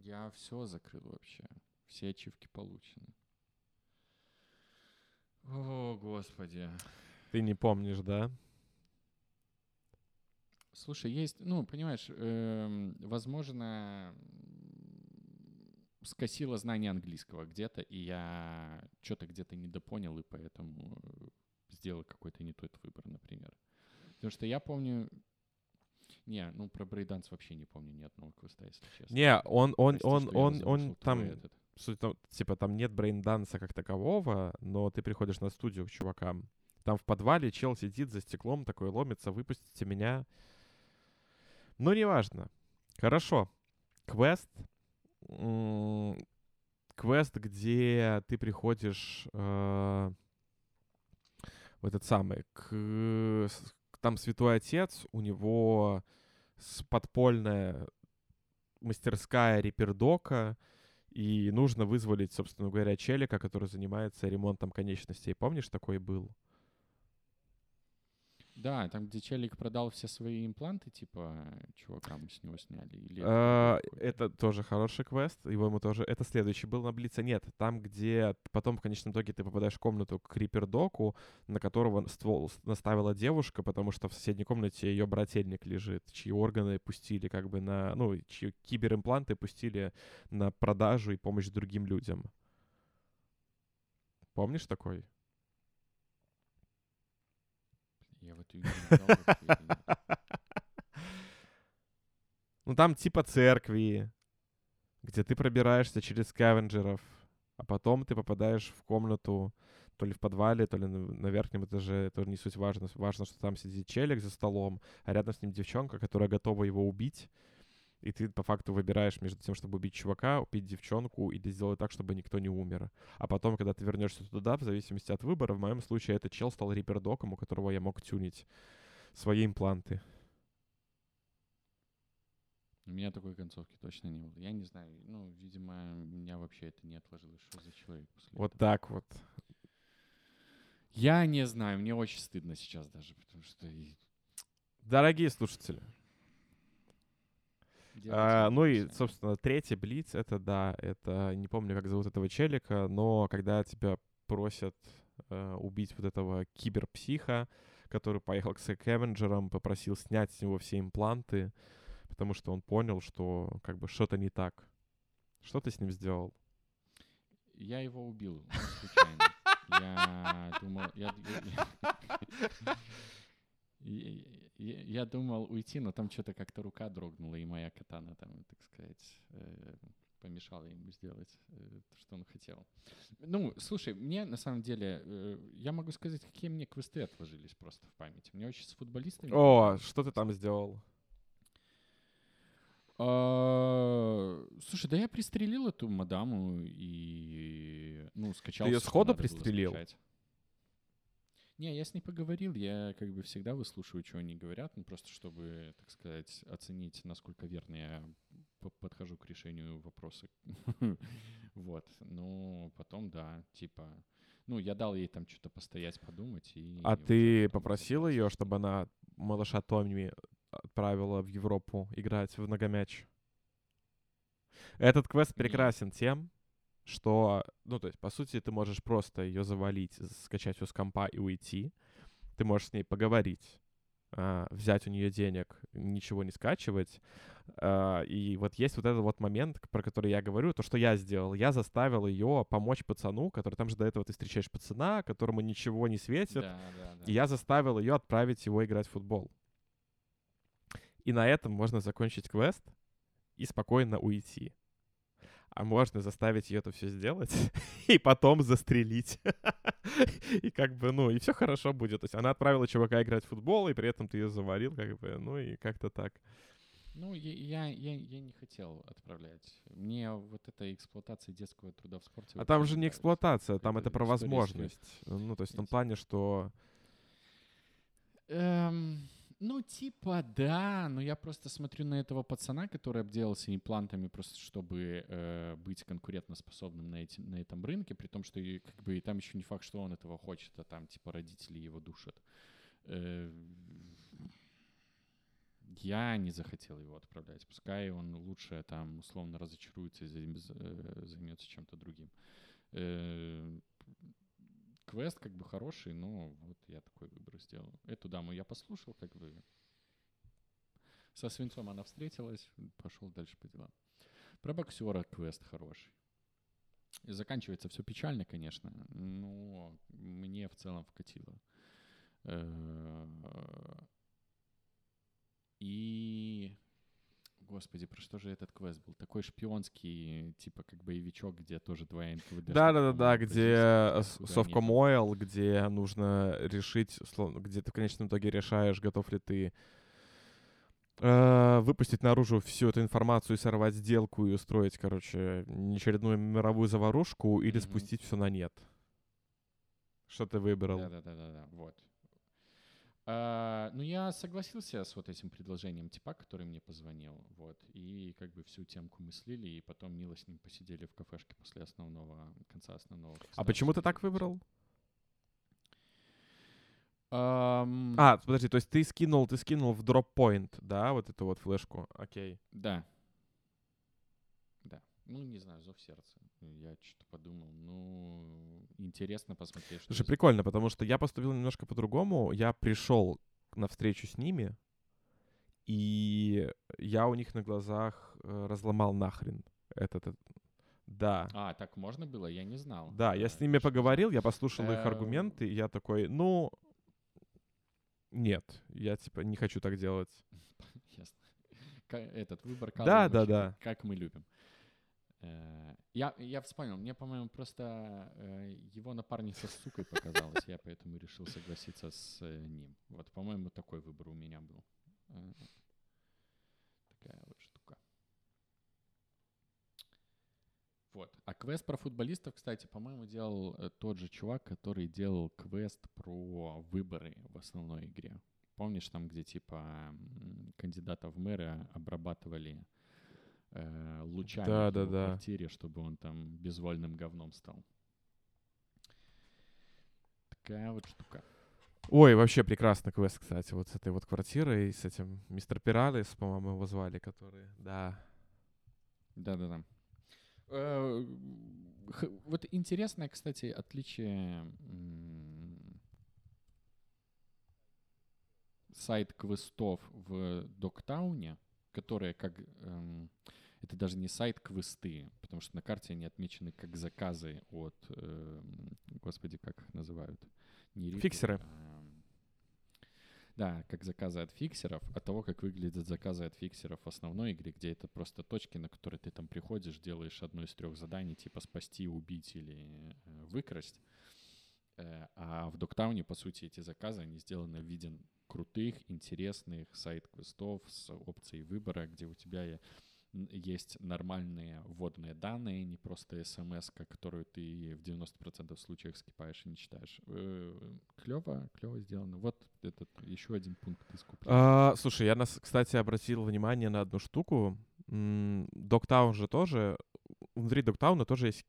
Я все закрыл вообще. Все ачивки получены. О, господи. Ты не помнишь, да? Слушай, есть, ну, понимаешь, эм, возможно, скосило знание английского где-то, и я что-то где-то недопонял, и поэтому э, сделал какой-то не тот выбор, например. Потому что я помню... Не, ну про брейданс вообще не помню ни одного квеста, если честно. Не, он, он, Прости, он, он, он там, этот. суть в том, типа, там нет брейнданса как такового, но ты приходишь на студию к чувакам. Там в подвале чел сидит за стеклом, такой ломится, выпустите меня. Ну, неважно. Хорошо. Квест. Квест, где ты приходишь э, в этот самый, к, там святой отец, у него подпольная мастерская репердока, и нужно вызволить, собственно говоря, челика, который занимается ремонтом конечностей. Помнишь, такой был? Да, там, где челик продал все свои импланты, типа, чувакам с него сняли. Или это А? Это тоже хороший квест. Его ему тоже. Это следующий был на Блице. Нет, там, где потом в конечном итоге ты попадаешь в комнату к Рипердоку, на которого ствол наставила девушка, потому что в соседней комнате ее брательник лежит, чьи органы пустили как бы на... Ну, чьи киберимпланты пустили на продажу и помощь другим людям. Помнишь такой? Я в эту игру? Ну, там типа церкви, где ты пробираешься через скавенджеров, а потом ты попадаешь в комнату то ли в подвале, то ли на, верхнем этаже, тоже не суть важно. Важно, что там сидит челик за столом, а рядом с ним девчонка, которая готова его убить. И ты по факту выбираешь между тем, чтобы убить чувака, убить девчонку или сделать так, чтобы никто не умер. А потом, когда ты вернешься туда, в зависимости от выбора, в моем случае этот чел стал рипердоком, у которого я мог тюнить свои импланты. У меня такой концовки точно не было. Я не знаю, ну, видимо, меня вообще это не отложилось. Что за человек после Вот этого? так вот. Я не знаю, мне очень стыдно сейчас даже, потому что... Дорогие слушатели, а, ну и, собственно, третий Блиц, это, да, это, не помню, как зовут этого челика, но когда тебя просят э, убить вот этого киберпсиха, который поехал к Скавенджерам, попросил снять с него все импланты, потому что он понял, что как бы что-то не так. Что ты с ним сделал? Я его убил ну, случайно. Я думал... Я, я- я- думал уйти, но там что-то как-то рука дрогнула, и моя катана там, так сказать, э, помешала ему сделать э, то, что он хотел. Ну, слушай, мне на самом деле, э, я могу сказать, какие мне квесты отложились просто в памяти. Мне очень с футболистами... О, что ты там сделал? А, слушай, да я пристрелил эту мадаму и, ну, скачал. всё, что сходу пристрелил? скачать. Не, я с ней поговорил, я как бы всегда выслушиваю, что они говорят, ну просто чтобы, так сказать, оценить, насколько верно я по- подхожу к решению вопроса. Вот, ну потом, да, типа, ну я дал ей там что-то постоять, подумать и... А ты попросил ее, чтобы она малыша Томми отправила в Европу играть в многомяч? Этот квест прекрасен тем, что, ну, то есть, по сути, ты можешь просто ее завалить, скачать все с компа и уйти. Ты можешь с ней поговорить, а, взять у нее денег, ничего не скачивать. А, И вот есть вот этот вот момент, про который я говорю, то, что я сделал. Я заставил ее помочь пацану, который там же до этого ты встречаешь пацана, которому ничего не светит. Да, да, да. И я заставил ее отправить его играть в футбол. И на этом можно закончить квест и спокойно уйти. А можно заставить ее это все сделать и потом застрелить. И как бы, ну, и все хорошо будет. То есть она отправила чувака играть в футбол, и при этом ты ее заварил, как бы, ну и как-то так. Ну, я, я, я, не хотел отправлять. Мне вот эта эксплуатация детского труда в спорте... А там же не эксплуатация, там Это это про возможность. Ну, то есть в том плане, что... Эм, ну, типа, да, но я просто смотрю на этого пацана, который обделался имплантами просто, чтобы э, быть конкурентоспособным на, эти, на этом рынке, при том, что и, как бы, и там еще не факт, что он этого хочет, а там, типа, родители его душат. Э, я не захотел его отправлять. Пускай он лучше там условно разочаруется и займ- з- э, займется чем-то другим. Э, Квест как бы хороший, но вот я такой выбор сделал. Эту даму я послушал, как бы со свинцом она встретилась, пошел дальше по делам. Про боксера квест хороший. И заканчивается все печально, конечно, но мне в целом вкатило. Э, И, господи, про что же этот квест был? Такой шпионский, типа как боевичок, где тоже два НКВД. Да-да-да, где э, с- Совкомойл, где нужно решить, где ты в конечном итоге решаешь, готов ли ты э, выпустить наружу всю эту информацию и сорвать сделку и устроить, короче, очередную мировую заварушку или Мгм. спустить все на нет. Что ты выбрал? Да-да-да-да, вот. А, ну, я согласился с вот этим предложением типа, который мне позвонил, вот, и как бы всю темку мыслили, и потом мило с ним посидели в кафешке после основного, конца основного. А почему ты так выбрал? Ам, А, подожди, то есть ты скинул, ты скинул в дроппоинт, да, вот эту вот флешку? Окей. Да. Да. Ну, не знаю, зов сердца. Я что-то подумал. Ну, интересно посмотреть, что Слушай, прикольно, потому что я поступил немножко по-другому. Я пришел на встречу с ними, и я у них на глазах э, разломал нахрен этот... э, Да. А, так можно было? Я не знал. Да, я с ними что за- поговорил, я послушал их Эм. аргументы, и я такой, ну, нет, я типа не хочу так делать. Ясно. Этот выбор Да, да, да. Как мы любим. Э, Я, я вспомнил, мне, по-моему, просто э, его напарница с сукой показалась, я поэтому решил согласиться с э, ним. Вот, по-моему, такой выбор у меня был. Такая вот штука. Вот. А квест про футболистов, кстати, по-моему, делал тот же чувак, который делал квест про выборы в основной игре. Помнишь, там, где типа м, кандидата в мэры обрабатывали э, лучами Да, в да, да. квартире, чтобы он там безвольным говном стал. Такая вот штука. Ой, вообще прекрасный квест, кстати, вот с этой вот квартирой, с этим мистер Пиралис, по-моему, его звали, который, да. Да-да-да. Э, Вот интересное, кстати, отличие сайт квестов в Доктауне, которые как... эм, Это даже не сайт квесты, потому что на карте они отмечены как заказы от... эм, Господи, как их называют? Не ритейл, Фиксеры. а, Да, как заказы от фиксеров, от того, как выглядят заказы от фиксеров в основной игре, где это просто точки, на которые ты там приходишь, делаешь одно из трех заданий, типа спасти, убить или э, выкрасть. Э, а в Доктауне, по сути, эти заказы, они сделаны в виде крутых, интересных сайт-квестов с опцией выбора, где у тебя есть нормальные вводные данные, не просто смс, которую ты в 90% случаев скипаешь и не читаешь. Э, клево, клево сделано. Вот этот еще один пункт искупления. А, слушай, я, нас, кстати, обратил внимание на одну штуку. Доктаун же тоже, внутри Доктауна тоже есть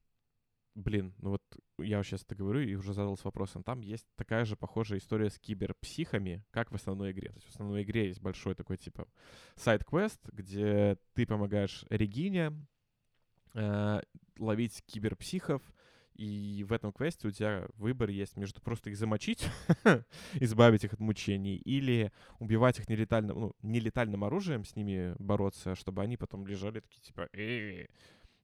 блин, ну вот я сейчас это говорю и уже задался вопросом. Там есть такая же похожая история с киберпсихами, как в основной игре. То есть в основной игре есть большой такой типа сайт-квест, где ты помогаешь Регине э, ловить киберпсихов, и в этом квесте у тебя выбор есть между просто их замочить, избавить их от мучений, или убивать их нелетальным, ну, нелетальным оружием, с ними бороться, чтобы они потом лежали такие типа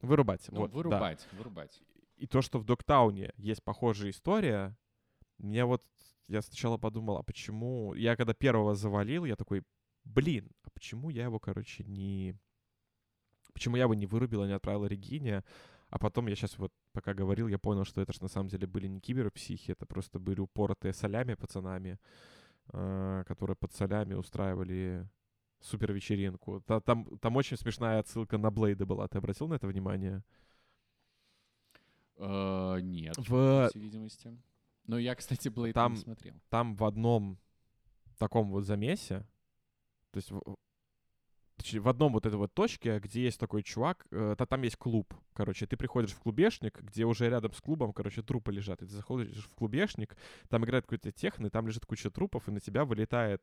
вырубать. Ну, вот, вырубать, да. вырубать и то, что в Доктауне есть похожая история, мне вот я сначала подумал, а почему... Я когда первого завалил, я такой, блин, а почему я его, короче, не... Почему я его не вырубил, а не отправил Регине? А потом я сейчас вот, пока говорил, я понял, что это же на самом деле были не киберпсихи, это просто были упоротые солями пацанами, э, которые под солями устраивали супер вечеринку. Там, там очень смешная отсылка на Блейда была. Ты обратил на это внимание? Uh, нет, в... по всей видимости. Но я, кстати, Блейд там, не смотрел. Там в одном таком вот замесе, то есть в, в одном вот этой вот точке, где есть такой чувак, э, там есть клуб, короче, ты приходишь в клубешник, где уже рядом с клубом, короче, трупы лежат, и ты заходишь в клубешник, там играет какой-то техно, и там лежит куча трупов, и на тебя вылетает,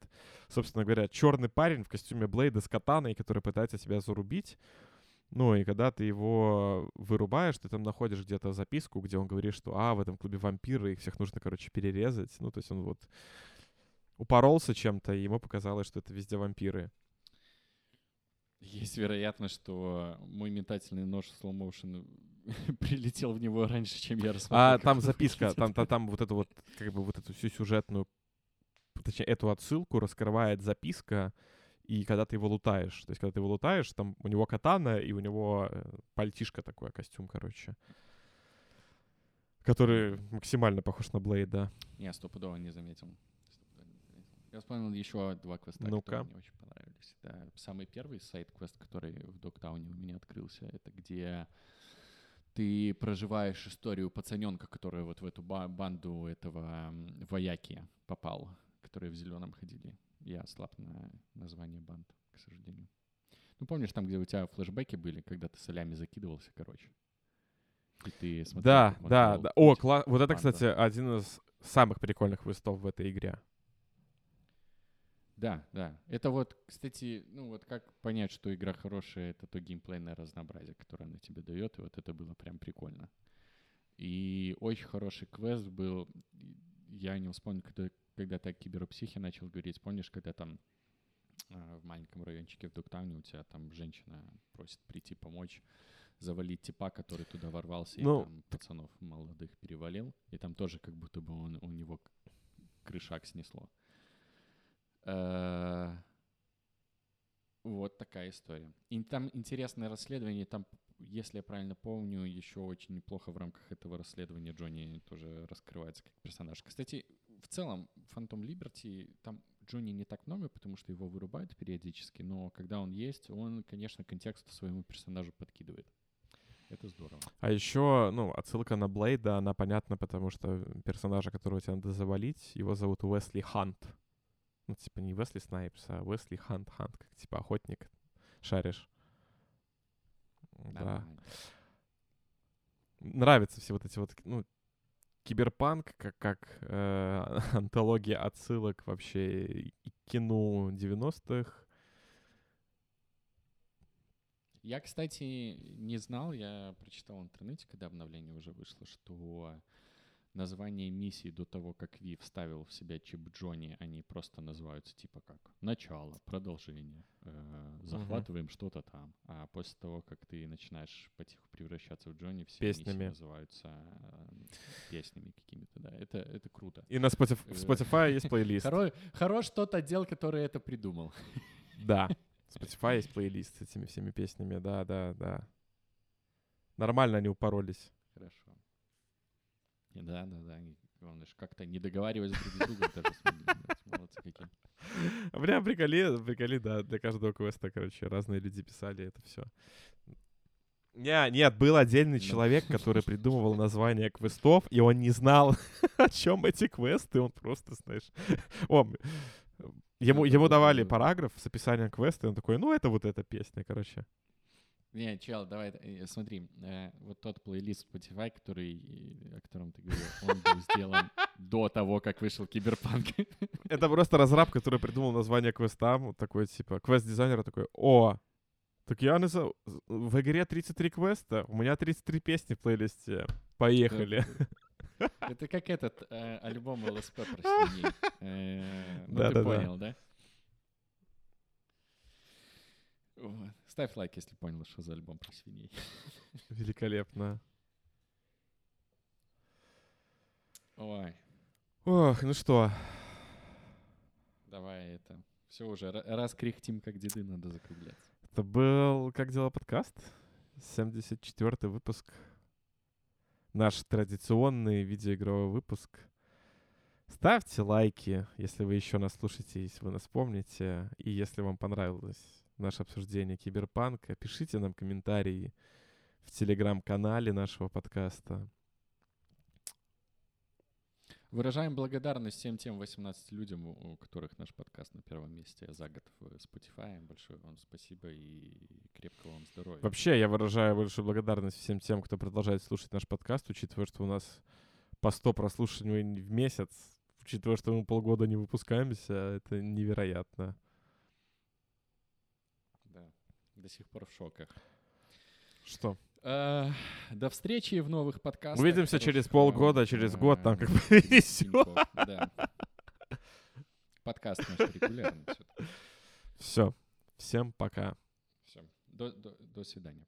собственно говоря, черный парень в костюме Блейда с катаной, который пытается тебя зарубить, ну, и когда ты его вырубаешь, ты там находишь где-то записку, где он говорит, что, а, в этом клубе вампиры, их всех нужно, короче, перерезать. Ну, то есть он вот упоролся чем-то, и ему показалось, что это везде вампиры. Есть вероятность, что мой метательный нож slow motion прилетел в него раньше, чем я рассмотрел. А там записка, там, там, там вот эту вот, как бы вот эту всю сюжетную, точнее, эту отсылку раскрывает записка, и когда ты его лутаешь. То есть, когда ты его лутаешь, там у него катана, и у него э, пальтишка такой, костюм, короче. Который максимально похож на Блейд, да. Я стопудово не заметил. Я вспомнил еще два квеста, ну которые мне очень понравились. Да, самый первый сайт-квест, который в Доктауне у меня открылся, это где ты проживаешь историю пацаненка, который вот в эту банду этого вояки попал, которые в зеленом ходили. Я слаб на название банд, к сожалению. Ну, помнишь, там, где у тебя флешбеки были, когда ты солями закидывался, короче? И ты смотрел, да, да, да. О, кла- вот это, кстати, один из самых прикольных выстов в этой игре. Да, да. Это вот, кстати, ну вот как понять, что игра хорошая, это то геймплейное разнообразие, которое она тебе дает, и вот это было прям прикольно. И очень хороший квест был, я не вспомню, когда когда ты о киберпсихе начал говорить, помнишь, когда там э, в маленьком райончике в Доктауне у тебя там женщина просит прийти помочь завалить типа, который туда ворвался ну, и там пацанов молодых перевалил, и там тоже как будто бы он, у него крышак снесло. Э, вот такая история. И там интересное расследование, там, если я правильно помню, еще очень неплохо в рамках этого расследования Джонни тоже раскрывается как персонаж. Кстати, в целом, Phantom Liberty, там Джонни не так много, потому что его вырубают периодически, но когда он есть, он, конечно, контекст своему персонажу подкидывает. Это здорово. А еще, ну, отсылка на Блейда, она понятна, потому что персонажа, которого тебе надо завалить, его зовут Уэсли Хант. Ну, типа не Уэсли Снайпс, а Уэсли Хант Хант, как типа охотник. Шаришь. Да. да. Нравятся все вот эти вот, ну, киберпанк как, как э, антология отсылок вообще и кино 90-х. Я, кстати, не знал, я прочитал в интернете, когда обновление уже вышло, что название миссии до того, как Ви вставил в себя чип Джонни, они просто называются типа как начало, продолжение, э, захватываем что-то там. А после того, как ты начинаешь потиху превращаться в Джонни, все Песнями. миссии называются э, песнями какими-то, да. Это, это круто. И на Spotify, Э, в Spotify есть плейлист. Хоро- хорош тот отдел, который это придумал. Да. Spotify есть плейлист с этими всеми песнями. Да, да, да. Нормально они упоролись. Да, да, да. Главное, что как-то не договариваясь друг с другом даже Молодцы какие. Бля, приколи, приколи, да, для каждого квеста, короче, разные люди писали это все. Не, нет, был отдельный Ну. человек, который придумывал название квестов, и он не знал, о чем эти квесты, он просто, знаешь... О, м- ему, ему давали параграф с описанием квеста, и он такой, ну, это вот эта песня, короче. Не, чел, давай, э, смотри, э, вот тот плейлист Spotify, который, э, о котором ты говорил, он был сделан до того, как вышел Киберпанк. Это просто разраб, который придумал название квестам, вот такой, типа, квест-дизайнер такой, о, так я назов... в игре 33 квеста, у меня 33 песни в плейлисте, поехали. Это как этот альбом ЛСП про свиней. Э, Ну, ты понял, да? Вот. Ставь лайк, если понял, что за альбом про свиней. Великолепно. Ой, Ох, ну что, давай это. Все уже, ра- раз кряхтим, как деды, надо закругляться. это был «Как дела?» подкаст, 74 выпуск. Наш традиционный видеоигровой выпуск. Ставьте лайки, если вы еще нас слушаете, если вы нас помните. И если вам понравилось наше обсуждение киберпанка, пишите нам комментарии в телеграм-канале нашего подкаста. Выражаем благодарность всем тем 18 людям, у которых наш подкаст на первом месте за год в Spotify. Большое вам спасибо и крепкого вам здоровья. Вообще, я выражаю большую благодарность всем тем, кто продолжает слушать наш подкаст, учитывая, что у нас по 100 прослушиваний в месяц, учитывая, что мы полгода не выпускаемся, это невероятно. До сих пор в шоках. Что? Э, До встречи в новых подкастах. Увидимся через полгода, через год, там как повезет. деньков. Да. Подкаст наш регулярный. Все. Всем пока. Все. До, до, до свидания.